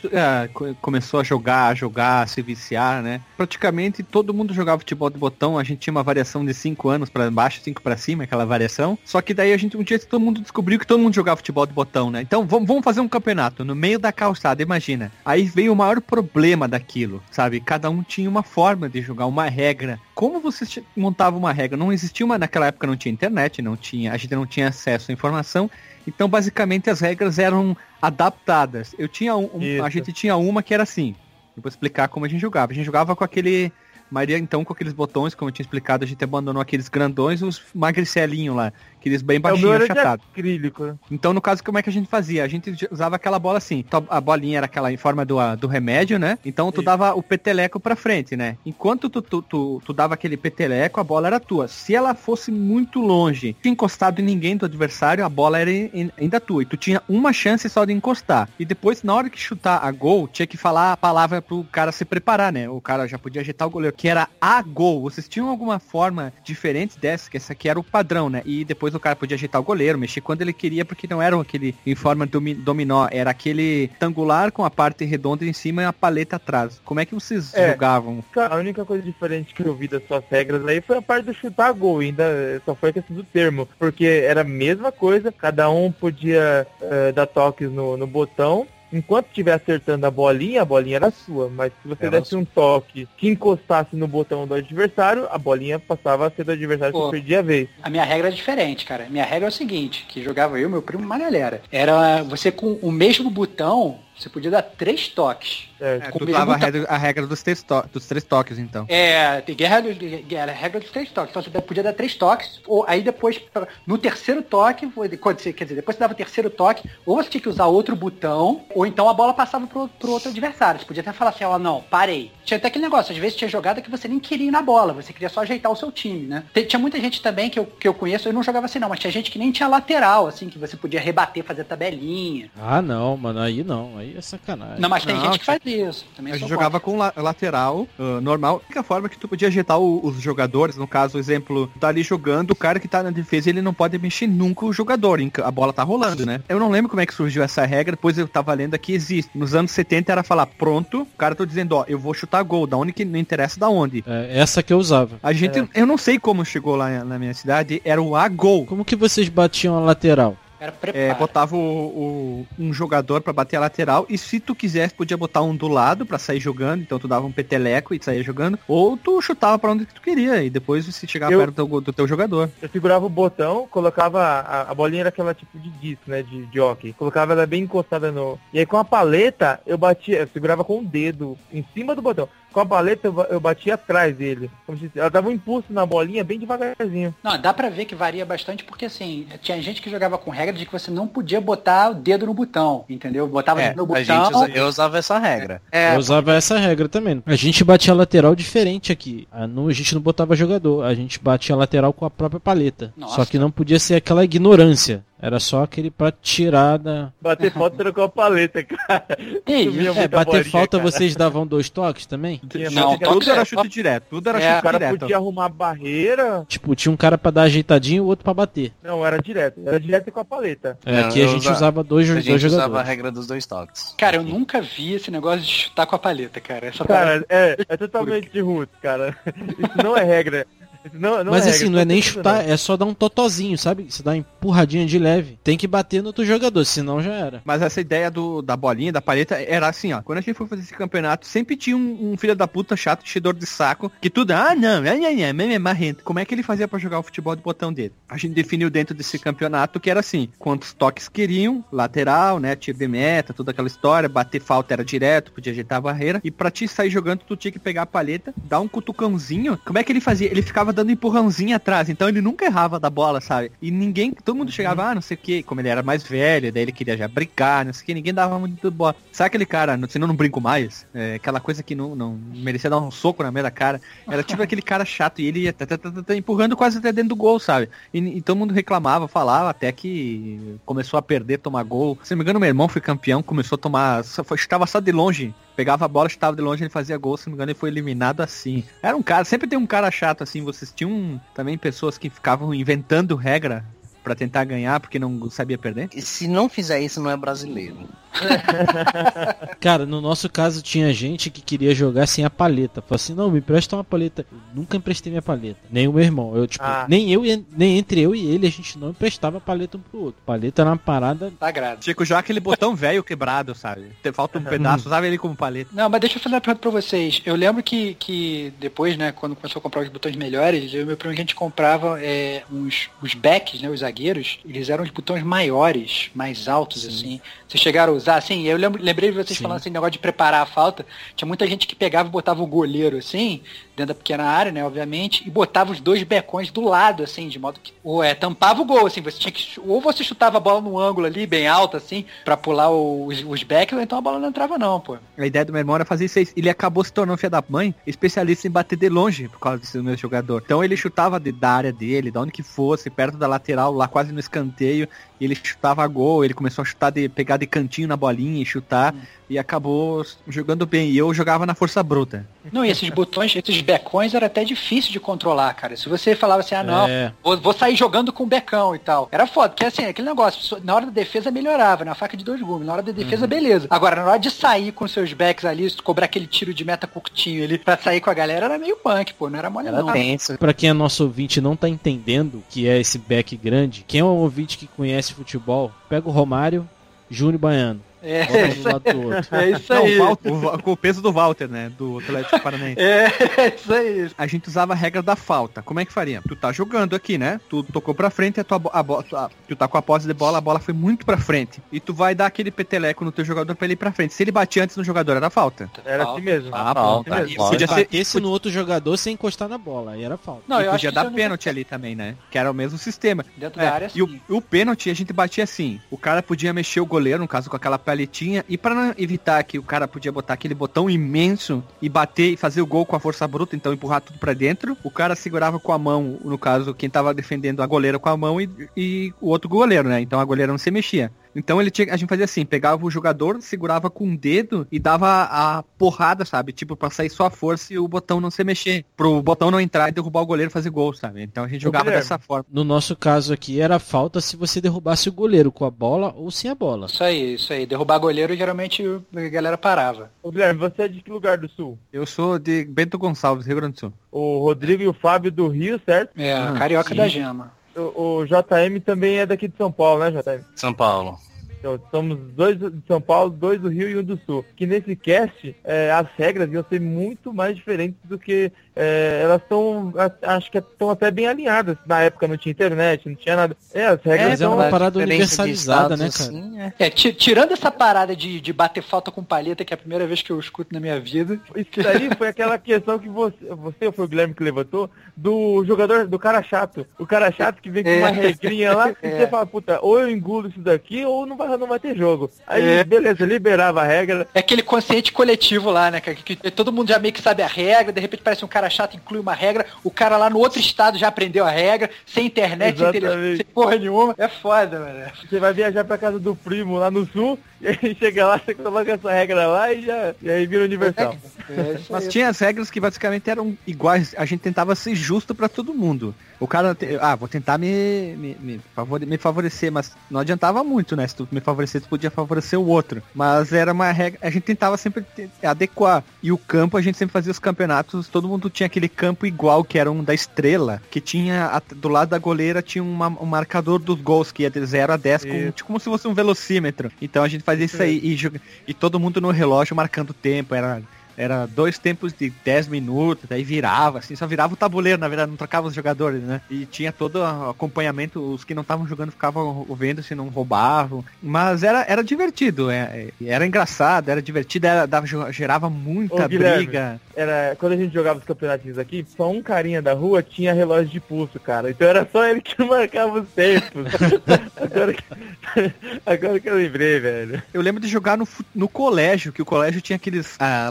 co- começou a jogar, a jogar, a se viciar, né? Praticamente todo mundo jogava futebol de botão. A gente tinha uma variação de 5 anos pra baixo, 5 pra cima, aquela variação. Só que daí a gente um dia todo mundo descobriu que todo mundo jogava futebol de botão, né? Então vamos, vamos fazer um campeonato no meio da calçada, imagina. Aí veio o maior problema daquilo, sabe? Cada um tinha uma forma de jogar, uma regra. Como você montava uma regra? Não existia uma naquela época não tinha internet, internet, não tinha, a gente não tinha acesso à informação. Então, basicamente, as regras eram adaptadas. Eu tinha um, um- a gente tinha uma que era assim. Eu vou explicar como a gente jogava. A gente jogava com aquele Maria, então, com aqueles botões, como eu tinha explicado, a gente abandonou aqueles grandões os magricelinhos lá, aqueles bem É, baixinhos, de achatados. acrílico. né? Então, no caso, como é que a gente fazia? A gente usava aquela bola assim. A bolinha era aquela em forma do, do remédio, né? Então tu Isso. dava o peteleco pra frente, né? Enquanto tu, tu, tu, tu dava aquele peteleco, a bola era tua. Se ela fosse muito longe, tinha encostado em ninguém do adversário, a bola era em- ainda tua. E tu tinha uma chance só de encostar. E depois, na hora que chutar a gol, tinha que falar a palavra pro cara se preparar, né? O cara já podia ajeitar o goleiro, que era a gol. Vocês tinham alguma forma diferente dessa? Que essa aqui era o padrão, né? E depois o cara podia ajeitar o goleiro, mexer quando ele queria, porque não era aquele em forma domi- dominó, era aquele tangular com a parte redonda em cima e a paleta atrás. Como é que vocês É. jogavam? A única coisa diferente que eu vi das suas regras aí foi a parte do chutar gol, ainda só foi a questão do termo, porque era a mesma coisa, cada um podia eh, dar toques no, no botão, enquanto estiver acertando a bolinha, a bolinha era sua, mas se você Era desse um toque que encostasse no botão do adversário, a bolinha passava a ser do adversário, Pô. você perdia a vez. A minha regra é diferente, cara. Minha regra é o seguinte, que jogava eu, meu primo, uma galera. Era você com o mesmo botão, você podia dar três toques. É, Com tu mesmo dava a regra, a regra dos, três to- dos três toques, então. É, tem guerra, dos- guerra, regra dos três toques. Então você podia dar três toques, ou aí depois, no terceiro toque, quando você, quer dizer, depois você dava o terceiro toque, ou você tinha que usar outro botão, ou então a bola passava pro, pro outro adversário. Você podia até falar assim, ó, não, parei. Tinha até aquele negócio, às vezes tinha jogada que você nem queria ir na bola, você queria só ajeitar o seu time, né? Tinha muita gente também que eu, que eu conheço, eu não jogava assim não, mas tinha gente que nem tinha lateral, assim, que você podia rebater, fazer tabelinha. Ah, não, mano, aí não, aí é sacanagem. Não, mas tem Não, gente que faz isso. Também A gente jogava com la- lateral, ah, normal. A única forma que tu podia ajeitar o- os jogadores, no caso, exemplo, tu tá ali jogando, o cara que tá na defesa, ele não pode mexer nunca o jogador, a bola tá rolando, né? Eu não lembro como é que surgiu essa regra, depois eu tava lendo aqui, existe. Nos anos 70 era falar, pronto, o cara tá dizendo, ó, eu vou chutar gol, da onde que não interessa da onde. É, essa que eu usava. A gente, eu não sei como chegou lá na minha cidade, era o A gol. Como que vocês batiam a lateral? Era É, preparo. botava o, o- um jogador pra bater a lateral e se tu quisesse podia botar um do lado pra sair jogando, então tu dava um peteleco e saía jogando, ou tu chutava pra onde que tu queria e depois você chegava Eu- perto do, teu- do teu jogador. Eu segurava o botão, colocava a, a bolinha era aquela tipo de disco, né, de, de hockey. Colocava ela bem encostada no. E aí com a paleta eu batia, eu segurava com o dedo em cima do botão. Com a paleta eu, eu batia atrás dele. Como se, ela dava um impulso na bolinha bem devagarzinho. Não, dá pra ver que varia bastante porque assim, tinha gente que jogava com regra de que você não podia botar o dedo no botão, entendeu? Botava o É, dedo no a botão. gente usa- eu usava essa regra. É, Eu usava essa regra também. A gente batia a lateral diferente aqui. A, não- a gente não botava jogador, a gente batia a lateral com a própria paleta. Nossa. Só que não podia ser aquela ignorância. Era só aquele pra tirar da. Bater falta era com a paleta, cara. Isso? É, bater bolinha, falta cara. vocês davam dois toques também? Não, muita- tudo era é- chute direto, tudo era É, O chute cara direto. podia arrumar barreira. Tipo, tinha um cara pra dar ajeitadinho e o outro pra bater. Não, era direto. Era direto com a paleta. É, Não, aqui a gente usava- usava dois, A dois gente usava a jogadores. regra dos dois toques. Cara, eu nunca vi esse negócio de chutar com a paleta, cara. Essa Cara, é, é totalmente de roots, cara. Isso não é regra. Não, não Mas é assim, não é nem chutar, é só dar um totozinho, sabe? Você dá uma empurradinha de leve. Tem que bater no outro jogador, senão já era. Mas essa ideia do, da bolinha, da paleta, era assim, ó. Quando a gente foi fazer esse campeonato, sempre tinha um, um filho da puta chato, enchedor de saco, que tudo, ah, não, é, é, é, é, é marrento. Como é que ele fazia pra jogar o futebol de botão dele? A gente definiu dentro desse campeonato que era assim, quantos toques queriam, lateral, né, tiro de meta, toda aquela história, bater falta era direto, podia ajeitar a barreira, e pra te sair jogando, tu tinha que pegar a paleta, dar um cutucãozinho. Como é que ele fazia? Ele ficava dando empurrãozinho atrás, então ele nunca errava da bola, sabe? E ninguém, todo mundo chegava, ah, não sei o que, como ele era mais velho, daí ele queria já brincar, não sei o que, ninguém dava muito bola. Sabe aquele cara, não- senão não brinco mais? É, aquela coisa que não, não merecia dar um soco na meia da cara. Era tipo aquele cara chato e ele ia tá, tá, tá, tá, tá, empurrando quase até dentro do gol, sabe? E, e todo mundo reclamava, falava, até que começou a perder, tomar gol. Se não me engano, meu irmão foi campeão, começou a tomar, só, foi, chutava só de longe. Pegava a bola, chutava de longe, ele fazia gol, se não me engano, ele foi eliminado assim. Era um cara, sempre tem um cara chato assim, vocês tinham também pessoas que ficavam inventando regra pra tentar ganhar porque não sabia perder? Se não fizer isso, não é brasileiro. Cara, no nosso caso tinha gente que queria jogar sem a paleta. Falou assim, não, me empresta uma paleta. Eu nunca emprestei minha paleta. Nem o meu irmão. Eu, tipo, Ah. nem eu, nem entre eu e ele, a gente não emprestava paleta um pro outro. Paleta era uma parada. Sagrado. Tinha que usar aquele botão velho quebrado, sabe? Falta um pedaço, usava ele como paleta. Não, mas deixa eu fazer uma pergunta pra vocês. Eu lembro que, que depois, né, quando começou a comprar os botões melhores, eu e meu primo a gente comprava é, uns, os backs, né, os zagueiros, eles eram os botões maiores, mais altos, assim. Vocês chegaram a usar, assim, eu lembrei de vocês Sim. falando assim, negócio de preparar a falta. Tinha muita gente que pegava e botava o goleiro, assim, dentro da pequena área, né, obviamente, e botava os dois becões do lado, assim, de modo que, ou é, tampava o gol, assim, você tinha que, ou você chutava a bola no ângulo ali, bem alto, assim, pra pular os, os backs, ou então a bola não entrava não, pô. A ideia do meu irmão era fazer isso. Ele acabou se tornando filho da mãe, especialista em bater de longe, por causa desse meu jogador. Então ele chutava de, da área dele, da onde que fosse, perto da lateral, lá quase no escanteio, ele chutava gol, ele começou a chutar de pegar de cantinho na bolinha e chutar, e acabou jogando bem. E eu jogava na força bruta. Não, e esses botões, esses becões era até difícil de controlar, cara. Se você falava assim, ah não, É. vou, vou sair jogando com becão e tal. Era foda, porque assim, aquele negócio, na hora da defesa melhorava, na faca de dois gumes, na hora da defesa, beleza. Agora, na hora de sair com seus backs ali, cobrar aquele tiro de meta curtinho ali, pra sair com a galera, era meio punk, pô, não era mole Era não. tenso. Pra quem é nosso ouvinte e não tá entendendo o que é esse back grande, quem é um ouvinte que conhece futebol, pega o Romário, Júnior Baiano. É, é isso Não, aí. o Walter- o com o peso do Walter, né? Do Atlético Paranaense. É, é isso aí. A gente usava a regra da falta. Como é que faria? Tu tá jogando aqui, né? Tu tocou pra frente, a tua a tua- tu tá com a posse de bola, a bola foi muito pra frente. E tu vai dar aquele peteleco no teu jogador pra ele ir pra frente. Se ele batia antes no jogador, era falta. Era assim mesmo. Ah, falta, pronto. lógico. Podia Se ser, batesse no outro jogador sem encostar na bola, aí era falta. Não, e eu podia dar isso é pênalti ali também, né? Que era o mesmo sistema. Dentro É, da área, e o, sim. o pênalti a gente batia assim. O cara podia mexer o goleiro, no caso com aquela paletinha, e para evitar que o cara podia botar aquele botão imenso e bater e fazer o gol com a força bruta, então empurrar tudo pra dentro, o cara segurava com a mão, no caso, quem tava defendendo a goleira com a mão e, e o outro goleiro, né? Então a goleira não se mexia. Então ele tinha, a gente fazia assim, pegava o jogador, segurava com o dedo e dava a porrada, sabe? Tipo, pra sair só a força e o botão não se mexer. Pro botão não entrar e derrubar o goleiro e fazer gol, sabe? Então a gente jogava dessa forma. No nosso caso aqui, era falta se você derrubasse o goleiro com a bola ou sem a bola. Isso aí, isso aí. Derrubar goleiro, geralmente a galera parava. Ô, Guilherme, você é de que lugar do sul? Eu sou de Bento Gonçalves, Rio Grande do Sul. O Rodrigo e o Fábio do Rio, certo? É, Ah, carioca sim. da gema. O, o JM também é daqui de São Paulo, né, JM? São Paulo. Então, somos dois de São Paulo, dois do Rio e um do Sul. Que nesse cast, é, as regras iam ser muito mais diferentes do que é, elas estão, acho que estão até bem alinhadas. Na época não tinha internet, não tinha nada. É, as regras mas é são... uma parada universalizada, né, cara? assim, é. É, ti- tirando essa parada de, de bater falta com palheta, que é a primeira vez que eu escuto na minha vida. Isso daí foi aquela questão que você, você ou foi o Guilherme que levantou, do jogador, do cara chato. O cara chato que vem com É. uma regrinha lá, e É. você fala, puta, ou eu engulo isso daqui, ou não vai, não vai ter jogo. Aí, É. beleza, liberava a regra. É aquele consciente coletivo lá, né? cara, Que, que todo mundo já meio que sabe a regra, de repente parece um cara chato, inclui uma regra, o cara lá no outro estado já aprendeu a regra, sem internet, sem, telefone, sem porra nenhuma. É foda, mano. Você vai viajar pra casa do primo lá no sul, e aí chega lá, você coloca essa regra lá e já e aí vira universal. É Mas tinha as regras que basicamente eram iguais. A gente tentava ser justo pra todo mundo. O cara, te- ah, vou tentar me, me, me, favore- me favorecer, mas não adiantava muito, né? Se tu me favorecer, tu podia favorecer o outro. Mas era uma regra, a gente tentava sempre te- adequar. E o campo, a gente sempre fazia os campeonatos, todo mundo tinha aquele campo igual, que era um da estrela, que tinha, a- do lado da goleira, tinha uma- um marcador dos gols, que ia de 0 a 10, com, tipo, como se fosse um velocímetro. Então a gente fazia isso aí, e, e todo mundo no relógio marcando tempo, era era dois tempos de 10 minutos, daí virava, assim, só virava o tabuleiro, na verdade, não trocava os jogadores, né? E tinha todo acompanhamento, os que não estavam jogando ficavam vendo se não roubavam. Mas era, era divertido, é, é, era engraçado, era divertido, era, dava, gerava muita Ô, briga. Era, quando a gente jogava os campeonatinhos aqui, só um carinha da rua tinha relógio de pulso, cara. Então era só ele que marcava os tempos. agora, que, agora que eu lembrei, velho. Eu lembro de jogar no, no colégio, que o colégio tinha aqueles ah,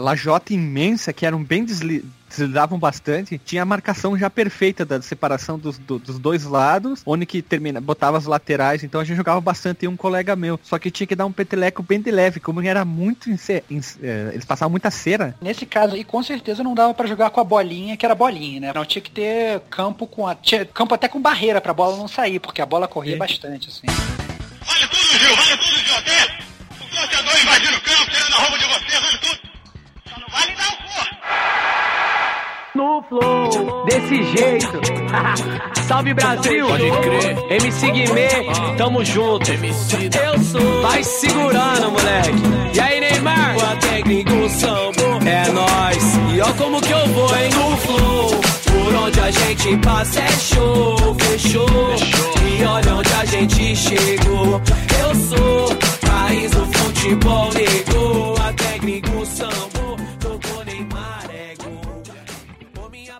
imensa, que eram bem desli deslizavam bastante, tinha a marcação já perfeita da separação dos, do- dos dois lados, onde que termina, botava as laterais, então a gente jogava bastante e um colega meu, só que tinha que dar um peteleco bem de leve, como era muito, ince- ince- eh, eles passavam muita cera, Nesse caso aí, com certeza não dava pra jogar com a bolinha, que era bolinha, né? Não tinha que ter campo com a. Tinha campo até com barreira pra bola não sair, porque a bola corria bastante, assim. Vale tudo, Gil, vale tudo, Gil, até o torcedor no flow, desse jeito. Salve Brasil! Pode crer. MC Guimê, tamo junto. Eu sou. Vai segurando, moleque. E aí, Neymar? O técnico sambo é nóis. E ó como que eu vou, hein? No flow. Por onde a gente passa é show, fechou. E olha onde a gente chegou. Eu sou país do futebol negou. A técnico sambo,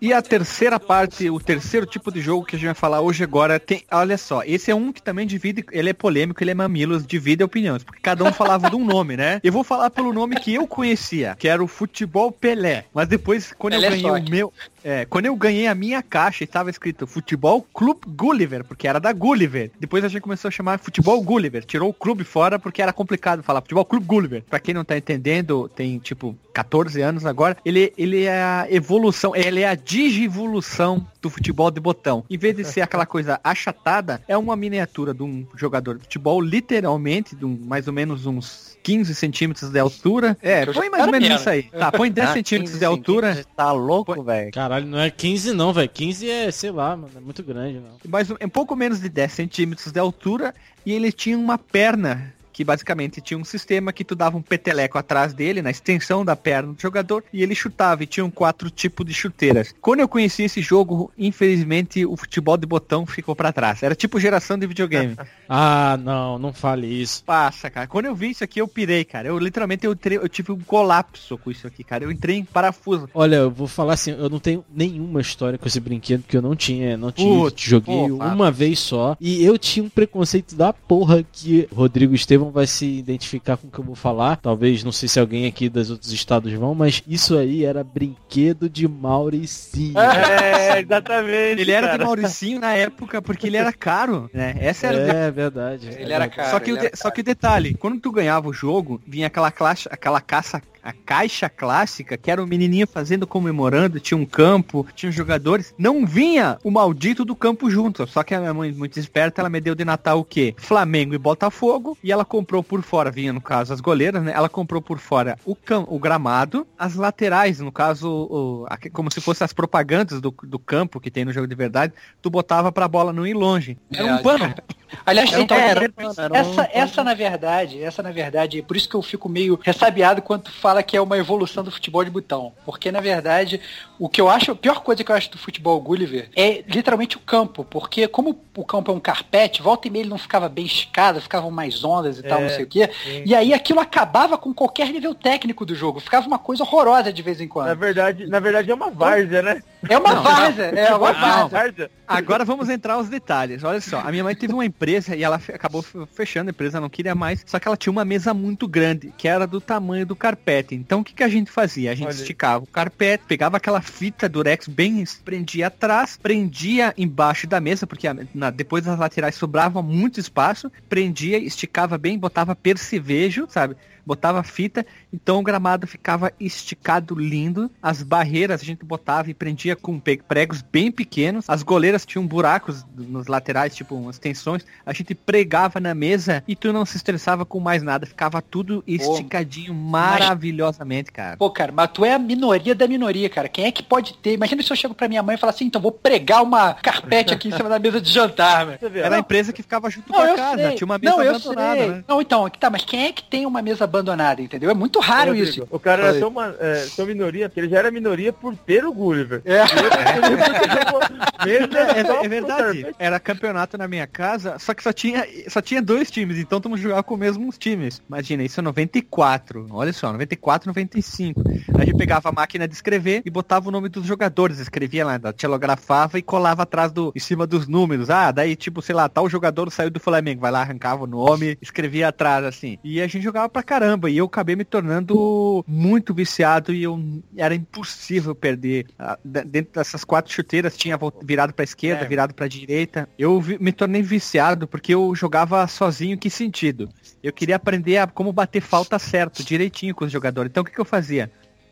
E a terceira parte, o terceiro tipo de jogo que a gente vai falar hoje agora tem, olha só, esse é um que também divide, ele é polêmico, ele é mamilos, divide opiniões, porque cada um falava de um nome, né? Eu vou falar pelo nome que eu conhecia, que era o Futebol Pelé. Mas depois, quando eu Pelé ganhei Soccer. o meu, é, quando eu ganhei a minha caixa, estava escrito Futebol Clube Gulliver, porque era da Gulliver. Depois a gente começou a chamar Futebol Gulliver, tirou o clube fora porque era complicado falar Futebol Clube Gulliver. Pra quem não tá entendendo, tem tipo 14 anos agora, ele, ele é a evolução, ele é a digivolução do futebol de botão. Em vez de ser aquela coisa achatada, é uma miniatura de um jogador de futebol, literalmente, de um, mais ou menos uns 15 centímetros de altura. É, põe mais ou menos isso aí. Tá, põe 10 Ah, centímetros 15 de altura. centímetros, Tá louco, velho? Caralho, não é 15 não, velho. 15 é, sei lá, mano, é muito grande, não. mais um, um pouco menos de 10 centímetros de altura e ele tinha uma perna que basicamente tinha um sistema que tu dava um peteleco atrás dele, na extensão da perna do jogador, e ele chutava, e tinham quatro tipos de chuteiras. Quando eu conheci esse jogo, infelizmente, o futebol de botão ficou pra trás. Era tipo geração de videogame. Ah, não, não fale isso. Passa, cara. Quando eu vi isso aqui, eu pirei, cara. Eu literalmente eu, entrei- eu tive um colapso com isso aqui, cara. Eu entrei em parafuso. Olha, eu vou falar assim, eu não tenho nenhuma história com esse brinquedo, porque eu não tinha, não tive, Putz, joguei Fábio. uma vez só. E eu tinha um preconceito da porra que Rodrigo Estevão vai se identificar com o que eu vou falar. Talvez, não sei se alguém aqui dos outros estados vão, mas isso aí era brinquedo de Mauricinho. É, exatamente. Ele era de cara. Mauricinho na época porque ele era caro, né? Essa era É verdade. Ele era caro. só que, o de- só que o detalhe, quando tu ganhava o jogo, vinha aquela caixa, aquela caça, a caixa clássica, que era o menininho fazendo comemorando, tinha um campo, tinha jogadores, não vinha o maldito do campo junto. Só que a minha mãe, muito esperta, ela me deu de Natal o quê? Flamengo e Botafogo, e ela comprou por fora, vinha no caso as goleiras, né? Ela comprou por fora o, cam o gramado, as laterais, no caso, o, a- como se fossem as propagandas do, do campo que tem no jogo de verdade, tu botava pra bola não ir longe. Era É, um pano. Aliás, Era um então, pano. essa, essa, essa na verdade, essa na verdade, por isso que eu fico meio ressabiado quando tu fala que é uma evolução do futebol de botão. Porque na verdade, o que eu acho, a pior coisa que eu acho do futebol Gulliver é literalmente o campo. Porque como o campo é um carpete, volta e meia ele não ficava bem esticado, ficavam mais ondas e tal, É, não sei o quê. sim. E aí aquilo acabava com qualquer nível técnico do jogo. Ficava uma coisa horrorosa de vez em Na quando. verdade, na verdade é uma várzea, né? É uma Não, várzea, é uma Não. várzea. Agora vamos entrar aos detalhes. Olha só, a minha mãe teve uma empresa e ela acabou fe- fechando a empresa, não queria mais. Só que ela tinha uma mesa muito grande, que era do tamanho do carpete. Então o que, que a gente fazia? A gente Olha esticava o carpete, pegava aquela fita durex bem, prendia atrás, prendia embaixo da mesa, porque a- na- depois das laterais sobrava muito espaço, prendia, esticava bem, botava percevejo, sabe? Botava fita, então o gramado ficava esticado lindo. As barreiras a gente botava e prendia com pregos bem pequenos. As goleiras tinham buracos nos laterais, tipo umas tensões. A gente pregava na mesa e tu não se estressava com mais nada. Ficava tudo esticadinho maravilhosamente, cara. Pô, cara, mas tu é a minoria da minoria, cara. Quem é que pode ter? Imagina se eu chego pra minha mãe e falar assim, então vou pregar uma carpete aqui em cima da mesa de jantar, velho. Era a não, empresa que ficava junto Não, com a casa. sei. Tinha uma mesa não, eu abandonada, sei. né? Não, então, tá, mas quem é que tem uma mesa abandonada, entendeu? É muito raro Rodrigo, isso. O cara era tão, uma, é, tão minoria, porque ele já era minoria por ter o Gulliver. É. É, é pro verdade. Era campeonato na minha casa, só que só tinha, só tinha dois times, então tu jogava com os mesmos times. Imagina, isso é 94. Olha só, 94, 95. A gente pegava a máquina de escrever e botava o nome dos jogadores, escrevia lá, telografava e colava atrás do, em cima dos números. Ah, daí tipo, sei lá, tal jogador saiu do Flamengo, vai lá, arrancava o nome, escrevia atrás assim. E a gente jogava pra caramba e eu acabei me tornando muito viciado e eu era impossível perder. Ah, Dentro dessas quatro chuteiras tinha virado pra esquerda, É. virado pra direita. Eu me tornei viciado porque eu jogava sozinho, que sentido? Eu queria aprender a como bater falta certo, direitinho com os jogadores. Então o que, que eu fazia?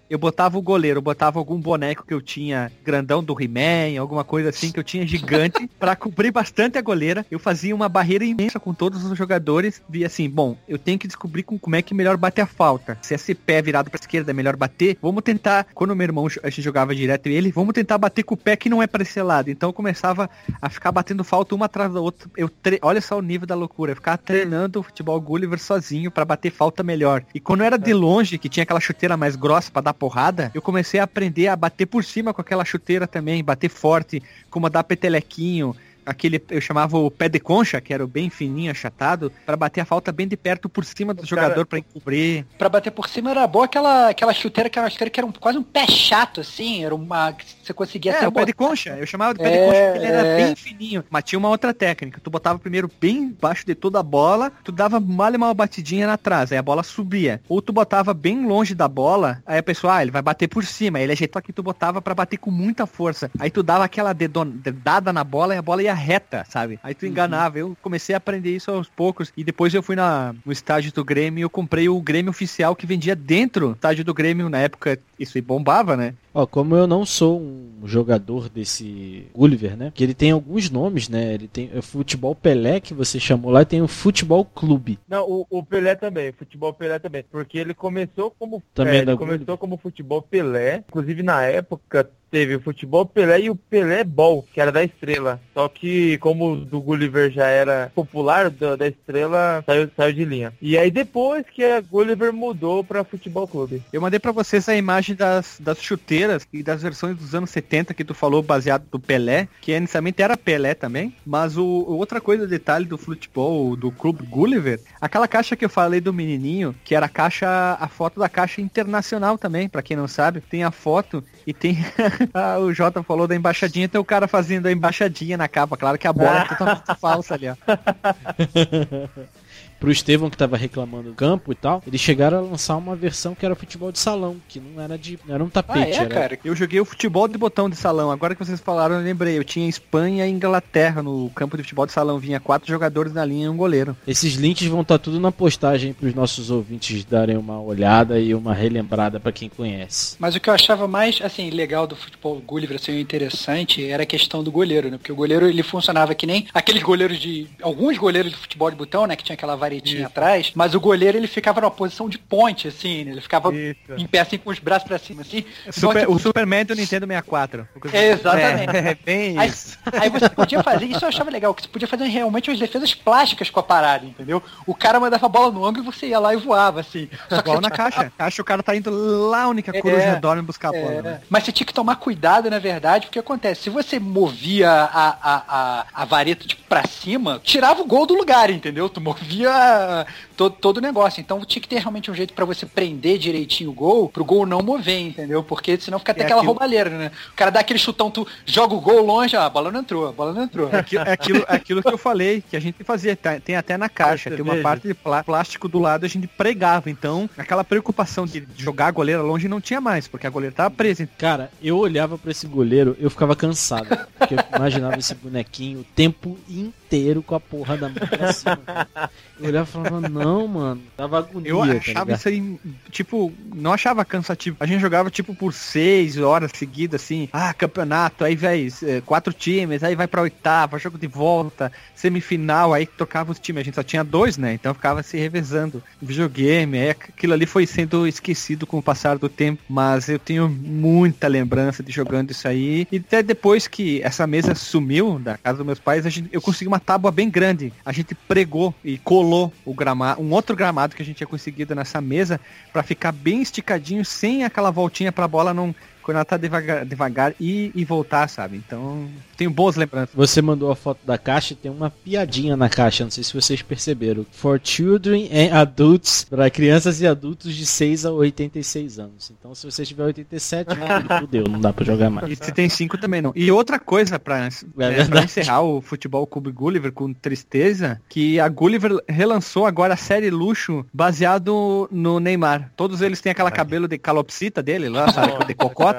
Eu botava o goleiro, eu botava algum boneco que eu tinha grandão do He-Man, alguma coisa assim que eu tinha gigante, pra cobrir bastante a goleira. Eu fazia uma barreira imensa com todos os jogadores. Vi assim, bom, eu tenho que descobrir com, como é que melhor bate a falta. Se esse pé virado pra esquerda é melhor bater, vamos tentar. Quando meu irmão a gente jogava direto ele, vamos tentar bater com o pé que não é pra esse lado. Então eu começava a ficar batendo falta uma atrás da outra. Eu tre... Olha só o nível da loucura. Eu ficava treinando o futebol Gulliver sozinho pra bater falta melhor. E quando era de longe, que tinha aquela chuteira mais grossa pra dar porrada, eu comecei a aprender a bater por cima com aquela chuteira também, bater forte, como dar petelequinho, aquele eu chamava o pé de concha, que era o bem fininho, achatado, pra bater a falta bem de perto por cima do jogador pra encobrir. Pra bater por cima era boa aquela, aquela chuteira que era uma chuteira que era um- quase um pé chato, assim, era uma. você conseguia É, o pé de concha. Eu chamava de pé de É, concha porque ele era é. bem fininho. Mas tinha uma outra técnica. Tu botava primeiro bem embaixo de toda a bola, tu dava mal e mal batidinha na trás, aí a bola subia. Ou tu botava bem longe da bola, aí a pessoa, ah, ele vai bater por cima. Aí ele ajeitou que tu botava pra bater com muita força. Aí tu dava aquela dedon- dedada na bola e a bola ia reta, sabe? Aí tu enganava. Eu comecei a aprender isso aos poucos. E depois eu fui na, no estágio do Grêmio e eu comprei o Grêmio oficial que vendia dentro do estágio do Grêmio. Na época, isso aí bombava, né? Ó, como eu não sou um jogador desse Gulliver, né? Que ele tem alguns nomes, né? Ele tem o Futebol Pelé, que você chamou lá, e tem o Futebol Clube. Não, o, o Pelé também, futebol Pelé também. Porque ele começou como. Também é, da ele começou como futebol Pelé. Inclusive na época teve o futebol Pelé e o Pelé Ball, que era da estrela. Só que como o do Gulliver já era popular da, da estrela, saiu, saiu de linha. E aí depois que a Gulliver mudou pra futebol clube. Eu mandei pra vocês a imagem das, das chuteiras e das versões dos anos 70 que tu falou, baseado do Pelé, que inicialmente era Pelé também. Mas o outra coisa, detalhe do futebol, do clube Gulliver, aquela caixa que eu falei do menininho, que era a caixa, a foto da caixa internacional também, pra quem não sabe, tem a foto e tem ah, o Jota falou da embaixadinha, tem o cara fazendo a embaixadinha na capa, claro que a bola é totalmente falsa ali, ó. Pro Estevão que tava reclamando do campo e tal, eles chegaram a lançar uma versão que era futebol de salão, que não era de. não era um tapete, era. Eu joguei o futebol de botão de salão. Agora que vocês falaram, eu lembrei. Eu tinha Espanha e Inglaterra no campo de futebol de salão. Vinha quatro jogadores na linha e um goleiro. Esses links vão estar tudo na postagem para os nossos ouvintes darem uma olhada e uma relembrada para quem conhece. Mas o que eu achava mais, assim, legal do futebol Gulliver, assim, interessante, era a questão do goleiro, né? Porque o goleiro, ele funcionava que nem aqueles goleiros de... Alguns goleiros de futebol de botão, né? Que tinha aquela varetinha atrás. Mas o goleiro, ele ficava numa posição de ponte, assim, né? Ele ficava em pé, assim, com os braços pra cima, assim. Super- Igual, o Superman do Nintendo 64. É, exatamente. É, é bem Aí, isso. aí você podia fazer, isso eu achava legal, que você podia fazer realmente umas defesas plásticas com a parada, entendeu? O cara mandava a bola no ângulo e você ia lá e voava, assim. Só que Igual na tinha- caixa. Caixa o cara tá indo lá, única coruja É. dorme buscar a bola. É, né? Mas você tinha que tomar cuidado, na verdade, porque acontece, se você movia a, a, a, a vareta tipo, pra cima, tirava o gol do lugar, entendeu? Tu movia yeah. Todo, todo o negócio. Então tinha que ter realmente um jeito pra você prender direitinho o gol, pro gol não mover, entendeu? Porque senão fica até É aquela aquilo- roubalheira, né? O cara dá aquele chutão, tu joga o gol longe, ah, a bola não entrou, a bola não entrou. É aquilo, é aquilo, é aquilo que eu falei, que a gente fazia. tá- Tem até na caixa, tem uma parte de plá- plástico do lado, a gente pregava. Então, aquela preocupação de jogar a goleira longe não tinha mais, porque a goleira tava presa. Cara, eu olhava pra esse goleiro, eu ficava cansado. Porque eu imaginava esse bonequinho o tempo inteiro com a porra da mão pra cima. cara. Eu olhava e falava, não, mano, dava agonia. Eu tá achava ligado? isso aí, tipo, não achava cansativo. A gente jogava, tipo, por seis horas seguidas, assim. Ah, campeonato, aí vai eh, quatro times, aí vai pra oitava, jogo de volta, semifinal, aí trocava os times. A gente só tinha dois, né? Então ficava se revezando. Videogame, aí aquilo ali foi sendo esquecido com o passar do tempo. Mas eu tenho muita lembrança de jogando isso aí. E até depois que essa mesa sumiu da casa dos meus pais, a gente, eu consegui uma tábua bem grande. A gente pregou e colou o gramado, um outro gramado que a gente tinha conseguido nessa mesa pra ficar bem esticadinho, sem aquela voltinha pra bola não quando ela tá devagar, devagar e, e voltar, sabe? Então, tenho boas lembranças. Você mandou a foto da caixa e tem uma piadinha na caixa, não sei se vocês perceberam. For children and adults, para crianças e adultos de 6 a 86 anos. Então, se você tiver 87, meu filho, fudeu, não dá pra jogar mais. E se tem cinco também não. E outra coisa pra, né, pra verdade. encerrar o futebol Clube Gulliver com tristeza, que a Gulliver relançou agora a série Luxo baseado no Neymar. Todos eles têm aquela cabelo de calopsita dele lá, sabe? De cocota.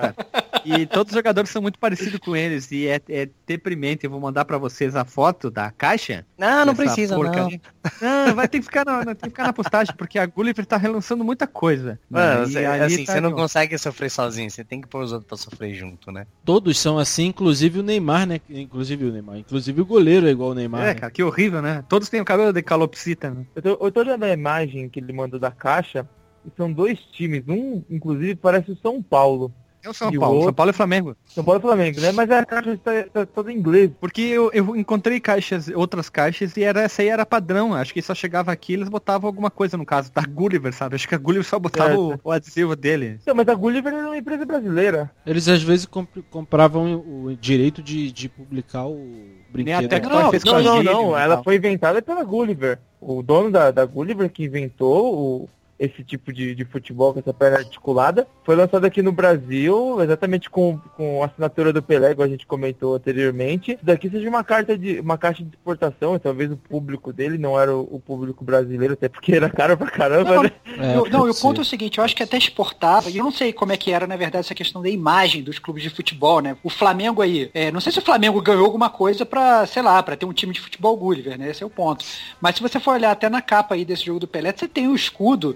E todos os jogadores são muito parecidos com eles. E é, é deprimente. Eu vou mandar pra vocês a foto da caixa. Não, não precisa, não. porcaria. Não, vai ter que ficar na, tem que ficar na postagem, porque a Gulliver tá relançando muita coisa. Mano, E você, assim, tá você não consegue sofrer sozinho, você tem que pôr os outros pra sofrer junto, né? Todos são assim, inclusive o Neymar, né? Inclusive o Neymar. Inclusive o goleiro é igual o Neymar. É, né? cara, que horrível, né? Todos têm o cabelo de calopsita, né? Eu tô, eu tô olhando a imagem que ele mandou da caixa. E são dois times. Um, inclusive, parece o São Paulo. É o São E o Paulo. São outro? Paulo e Flamengo. São Paulo e Flamengo, né? Mas a caixa está, está toda em inglês. Porque eu, eu encontrei caixas, outras caixas, e era, essa aí era padrão. Acho que só chegava aqui eles botavam alguma coisa, no caso, da Gulliver, sabe? Acho que a Gulliver só botava É, o, o adesivo dele. Então, mas a Gulliver é uma empresa brasileira. Eles às vezes comp- compravam o direito de, de publicar o brinquedo. até que Não, ser não, não, não. e Ela foi inventada pela Gulliver. O dono da, da Gulliver que inventou o- esse tipo de, de futebol com essa perna articulada foi lançado aqui no Brasil, exatamente com, com a assinatura do Pelé, como a gente comentou anteriormente. Isso daqui seja uma carta de uma caixa de exportação, e talvez o público dele não era o, o público brasileiro, até porque era caro pra caramba, Não, né? É, Eu- não, e o ponto é o seguinte, eu acho que até exportava, e eu não sei como é que era, na verdade, essa questão da imagem dos clubes de futebol, né? O Flamengo aí, é, não sei se o Flamengo ganhou alguma coisa pra, sei lá, pra ter um time de futebol Gulliver, né? Esse é o ponto. Mas se você for olhar até na capa aí desse jogo do Pelé, você tem o escudo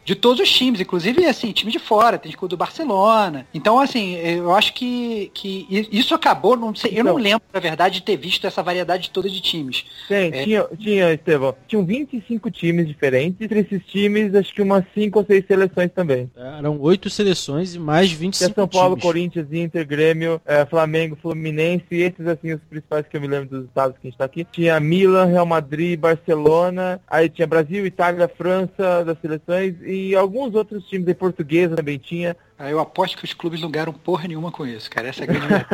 de todos os times, inclusive, assim, time de fora, tem escudo do Barcelona. Então, assim, eu acho que, que isso acabou, não sei, eu não Então. lembro, na verdade, de ter visto essa variedade toda de times. Tem, É. tinha, tinha, Estevão, tinham 25 times diferentes, entre esses times, acho que umas 5 ou 6 seleções também. Eram oito seleções e mais Tinha 25 São Paulo, times. Corinthians, Inter, Grêmio, eh, Flamengo, Fluminense, esses assim, os principais que eu me lembro dos estados que a gente tá aqui. Tinha Milan, Real Madrid, Barcelona, aí tinha Brasil, Itália, França das seleções e alguns outros times de portuguesa também tinha. Aí eu aposto que os clubes não ganharam porra nenhuma com isso, cara. Essa é a grande.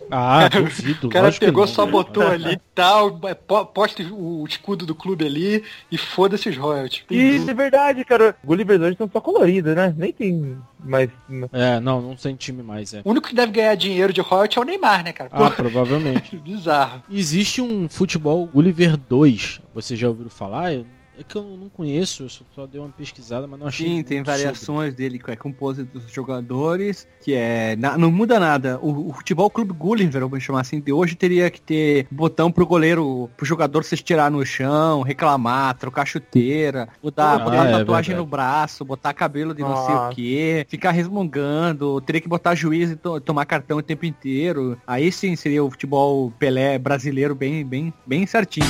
Ah, duvido. O cara pegou, não. só botou ali tal, po- posta o escudo do clube ali e foda-se os royalties. E é verdade, cara. Gullivers hoje são só coloridos, né? Nem tem mais. É, não, não tem time mais, é. O único que deve ganhar dinheiro de royalties é o Neymar, né, cara? Ah, provavelmente. bizarro. Existe um futebol Gulliver 2. Vocês já ouviram falar? Eu- É que eu não conheço, eu só- dei uma pesquisada, mas não achei. Sim, tem muito sobre. variações dele que é composto dos jogadores, que é. na- não muda nada. O, o futebol clube Gulliver, vamos chamar assim, de hoje teria que ter botão pro goleiro, pro jogador se estirar no chão, reclamar, trocar chuteira, botar, Ah, botar é tatuagem verdade. no braço, botar cabelo de não sei o que, ficar resmungando, teria que botar juiz e to- tomar cartão o tempo inteiro. Aí sim seria o futebol Pelé brasileiro bem, bem, bem certinho.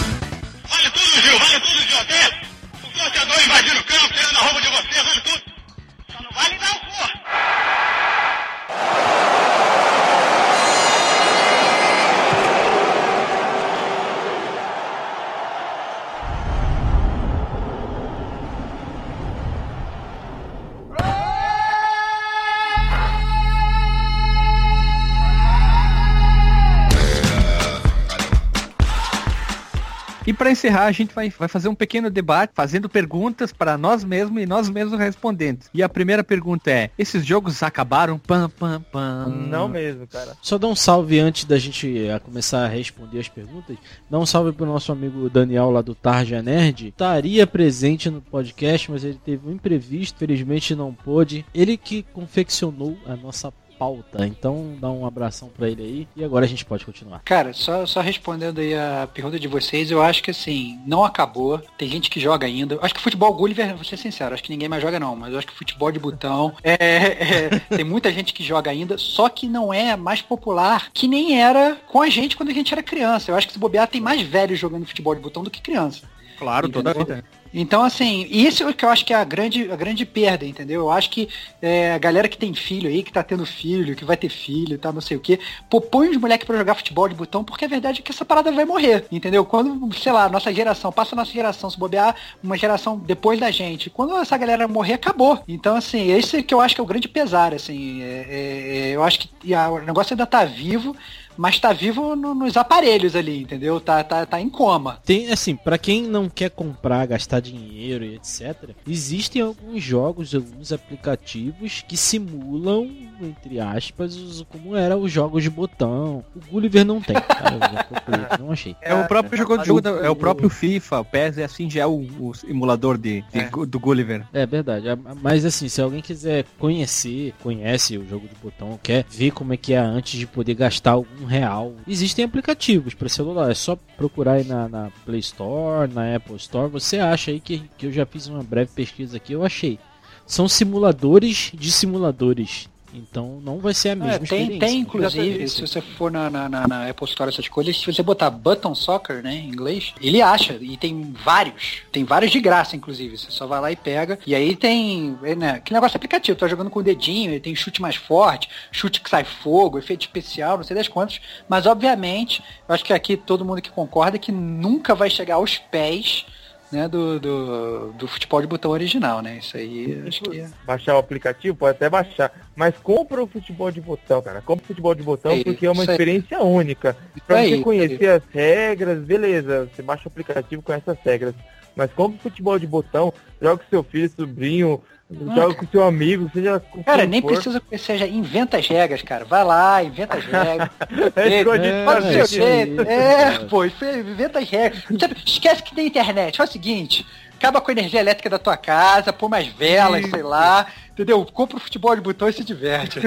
Para encerrar, a gente vai, vai fazer um pequeno debate, fazendo perguntas para nós mesmos e nós mesmos respondentes. E a primeira pergunta é: esses jogos acabaram? Pam, pam, pam. Não mesmo, cara. Só dá um salve antes da gente eh, começar a responder as perguntas. Dá um salve pro nosso amigo Daniel lá do Tarja Nerd. Estaria presente no podcast, mas ele teve um imprevisto, felizmente não pôde. Ele que confeccionou a nossa pauta. Então dá um abração pra ele aí. E agora a gente pode continuar. Cara, só, só respondendo aí a pergunta de vocês, eu acho que assim, não acabou. Tem gente que joga ainda. Eu Acho que futebol Gulliver, vou ser sincero, acho que ninguém mais joga não, mas eu acho que futebol de botão é, é, tem muita gente que joga ainda, só que não é mais popular que nem era com a gente quando a gente era criança. Eu acho que se bobear tem mais velhos jogando futebol de botão do que criança. Claro, toda a Entendeu? vida. Então, assim, isso é o que eu acho que é a grande, a grande perda, entendeu? Eu acho que é, a galera que tem filho aí, que tá tendo filho, que vai ter filho e tal, não sei o quê, pô, põe os moleques pra jogar futebol de botão, porque a verdade é que essa parada vai morrer, entendeu? Quando, sei lá, nossa geração, passa a nossa geração, se bobear uma geração depois da gente, quando essa galera morrer, acabou. Então, assim, esse que eu acho que é o grande pesar, assim, é- é- é, eu acho que a- o negócio ainda tá vivo, mas tá vivo no- nos aparelhos ali, entendeu? Tá, tá, tá em coma. Tem, assim, pra quem não quer comprar, gastar dinheiro e etc, existem alguns jogos, alguns aplicativos que simulam entre aspas, os- como era os jogos de botão. O Gulliver não tem, cara. Procurei, não achei. É o próprio jogo de jogo, da- é o próprio FIFA, o PES é assim, já é o, o emulador de, de É. Do Gulliver. É verdade. Mas assim, se alguém quiser conhecer, conhece o jogo de botão, quer ver como é que é antes de poder gastar algum real, existem aplicativos para celular. É só procurar aí na, na Play Store, na Apple Store. Você acha aí que, que eu já fiz uma breve pesquisa aqui, eu achei. São simuladores de simuladores. Então não vai ser a mesma É, tem, experiência. tem, inclusive, se você for na, na, na- Apple Store, essas coisas, se você botar Button Soccer, né, em inglês, ele acha, e tem vários. Tem vários de graça, inclusive. Você só vai lá e pega. E aí tem, é, né, que negócio aplicativo, tá jogando com o dedinho, ele tem chute mais forte, chute que sai fogo, efeito especial, não sei das quantas. Mas, obviamente, eu acho que aqui todo mundo que concorda que nunca vai chegar aos pés né, do, do, do futebol de botão original, né? Isso aí acho que é. Baixar o aplicativo, pode até baixar. Mas compra o futebol de botão, cara. Compra o futebol de botão É porque é uma isso aí. experiência única. Pra aí, você conhecer as regras, beleza. Você baixa o aplicativo com essas regras. Mas compra o futebol de botão, joga com seu filho, sobrinho, joga com seu amigo, seja com Cara, nem for. precisa que seja, inventa as regras, cara. Vai lá, inventa as regras. É É, Faz o seu é, jeito. É, pô, inventa as regras. Esquece que tem internet. Faz o seguinte. Acaba com a energia elétrica da tua casa, põe mais velas, sei lá. Entendeu? Compra o futebol de botão e se diverte.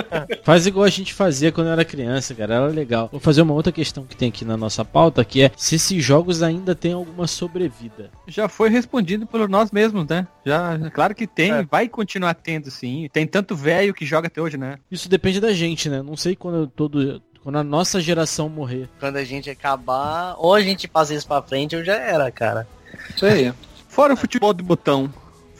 Faz igual a gente fazia quando era criança, cara. Era legal. Vou fazer uma outra questão que tem aqui na nossa pauta, que é se esses jogos ainda têm alguma sobrevida. Já foi respondido por nós mesmos, né? Já, claro que tem, É. vai continuar tendo sim. Tem tanto velho que joga até hoje, né? Isso depende da gente, né? Não sei quando todo. Quando a nossa geração morrer. Quando a gente acabar, ou a gente passa isso pra frente ou já era, cara. Isso aí. Fora o futebol de botão,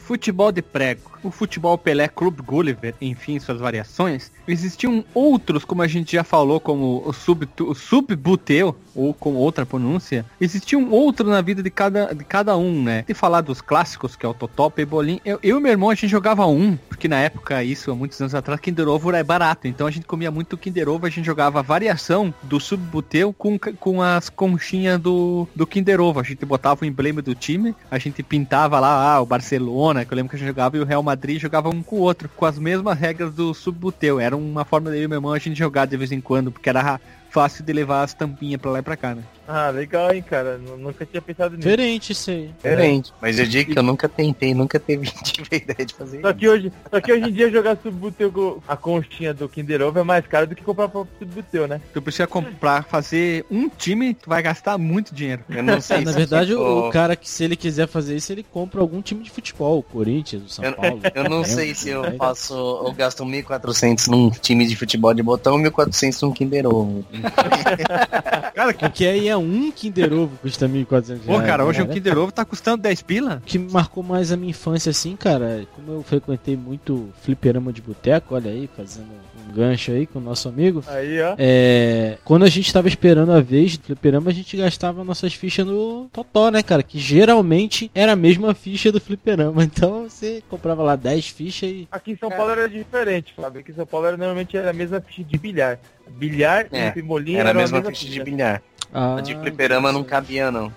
futebol de prego, o futebol Pelé Clube Gulliver, enfim, suas variações, existiam outros, como a gente já falou, como o, sub, o subbuteu, ou com outra pronúncia, existiam outros na vida de cada, de cada um, né? De falar dos clássicos, que é o Totó, Pebolim, eu, eu e meu irmão, a gente jogava um, porque na época, isso, há muitos anos atrás, Kinder Ovo era barato, então a gente comia muito Kinder Ovo, a gente jogava a variação do subbuteu com, com as conchinhas do, do Kinder Ovo, a gente botava o emblema do time, a gente pintava lá, ah, o Barcelona, que eu lembro que gente jogava, e o Real Madrid jogava um com o outro, com as mesmas regras do subbuteu, era uma forma de eu e meu irmão a gente jogar de vez em quando, porque era ra- fácil de levar as tampinhas pra lá e pra cá, né? Ah, legal, hein, cara. Nu- Nunca tinha pensado nisso. Diferente isso aí. Diferente. Mas eu digo que eu nunca tentei, nunca teve, tive a ideia de fazer Só que hoje, só que hoje em dia jogar Subbuteu com a conchinha do Kinder Ovo é mais caro do que comprar próprio Subbuteu, né? Tu precisa comprar, fazer um time, tu vai gastar muito dinheiro. Eu não sei É, na se verdade, ficou- o cara que se ele quiser fazer isso, ele compra algum time de futebol, o Corinthians, o São Eu, Paulo. eu não sei se eu faço, eu gasto 1.400 num time de futebol de botão e 1.400 num Kinder Ovo. Porque aí é um Kinder Ovo, custa 1.400 Pô, reais, cara, hoje né? um Kinder Ovo tá custando 10 pila? O que marcou mais a minha infância, assim, cara, como eu frequentei muito fliperama de boteco, olha aí, fazendo um gancho aí com o nosso amigo. Aí, ó. É, quando a gente tava esperando a vez do fliperama, a gente gastava nossas fichas no Totó, né, cara? Que geralmente era a mesma ficha do fliperama. Então você comprava lá 10 fichas e. Aqui em São Paulo era diferente, Fábio. Aqui em São Paulo era, normalmente era a mesma ficha de bilhar. Bilhar É, e pimolim Era a eram mesma ficha de bilhar. Ah, A de fliperama não cabia, não.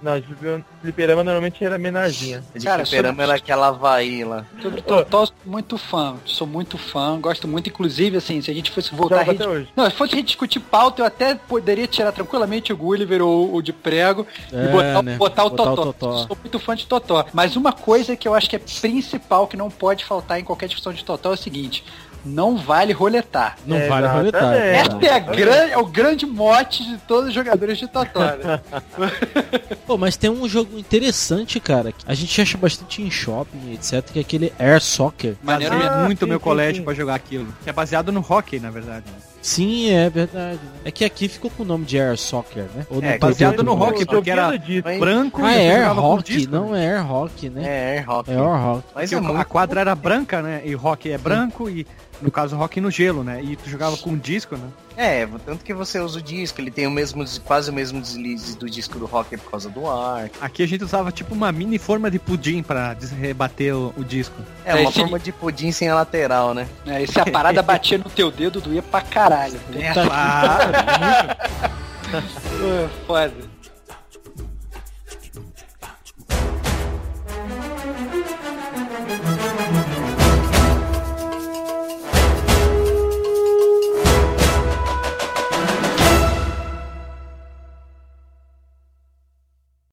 Não, de fliperama- normalmente era menorzinha. A de Cara, fliperama sobre- era aquela Havaí lá. Sobre Totó, sou muito fã. Sou muito fã, gosto muito. Inclusive, assim, se a gente fosse voltar a até hoje. Não, se fosse rediscutir pauta, eu até poderia tirar tranquilamente o Gulliver ou o de prego É, e botar, né? botar o Botar o Totó. Totó. Sou muito fã de Totó. Mas uma coisa que eu acho que é principal, que não pode faltar em qualquer discussão de Totó, é o seguinte. Não vale roletar. Não É, vale roletar. exatamente. é Essa é, a gran- é o grande mote de todos os jogadores de Totó, né? Pô, mas tem um jogo interessante, cara. que A gente acha bastante em shopping, etc. Que é aquele Air Soccer. Maneiro mesmo. Ah, muito sim, meu sim, colégio sim. pra jogar aquilo. Que é baseado no hockey, na verdade. Sim, é verdade. É que aqui ficou com o nome de Air Soccer, né? Ou É, não, baseado no hockey, nome? porque era. Mas- branco Ah, e é Air Hockey, disco, não né? é Air Hockey, né? É, air hockey. É Air Hockey. Mas Porque é a quadra era branca, né? E o hockey é branco e, no caso, hockey no gelo, né? E tu jogava com disco, né? É, tanto que você usa o disco, ele tem o mesmo, quase o mesmo deslize do disco do rock por causa do ar. Aqui a gente usava tipo uma mini forma de pudim pra rebater o, o disco. É, uma é, esse... forma de pudim sem a lateral, né? É, e se a parada batia no teu dedo, doía pra caralho. É, claro, é muito. Foda.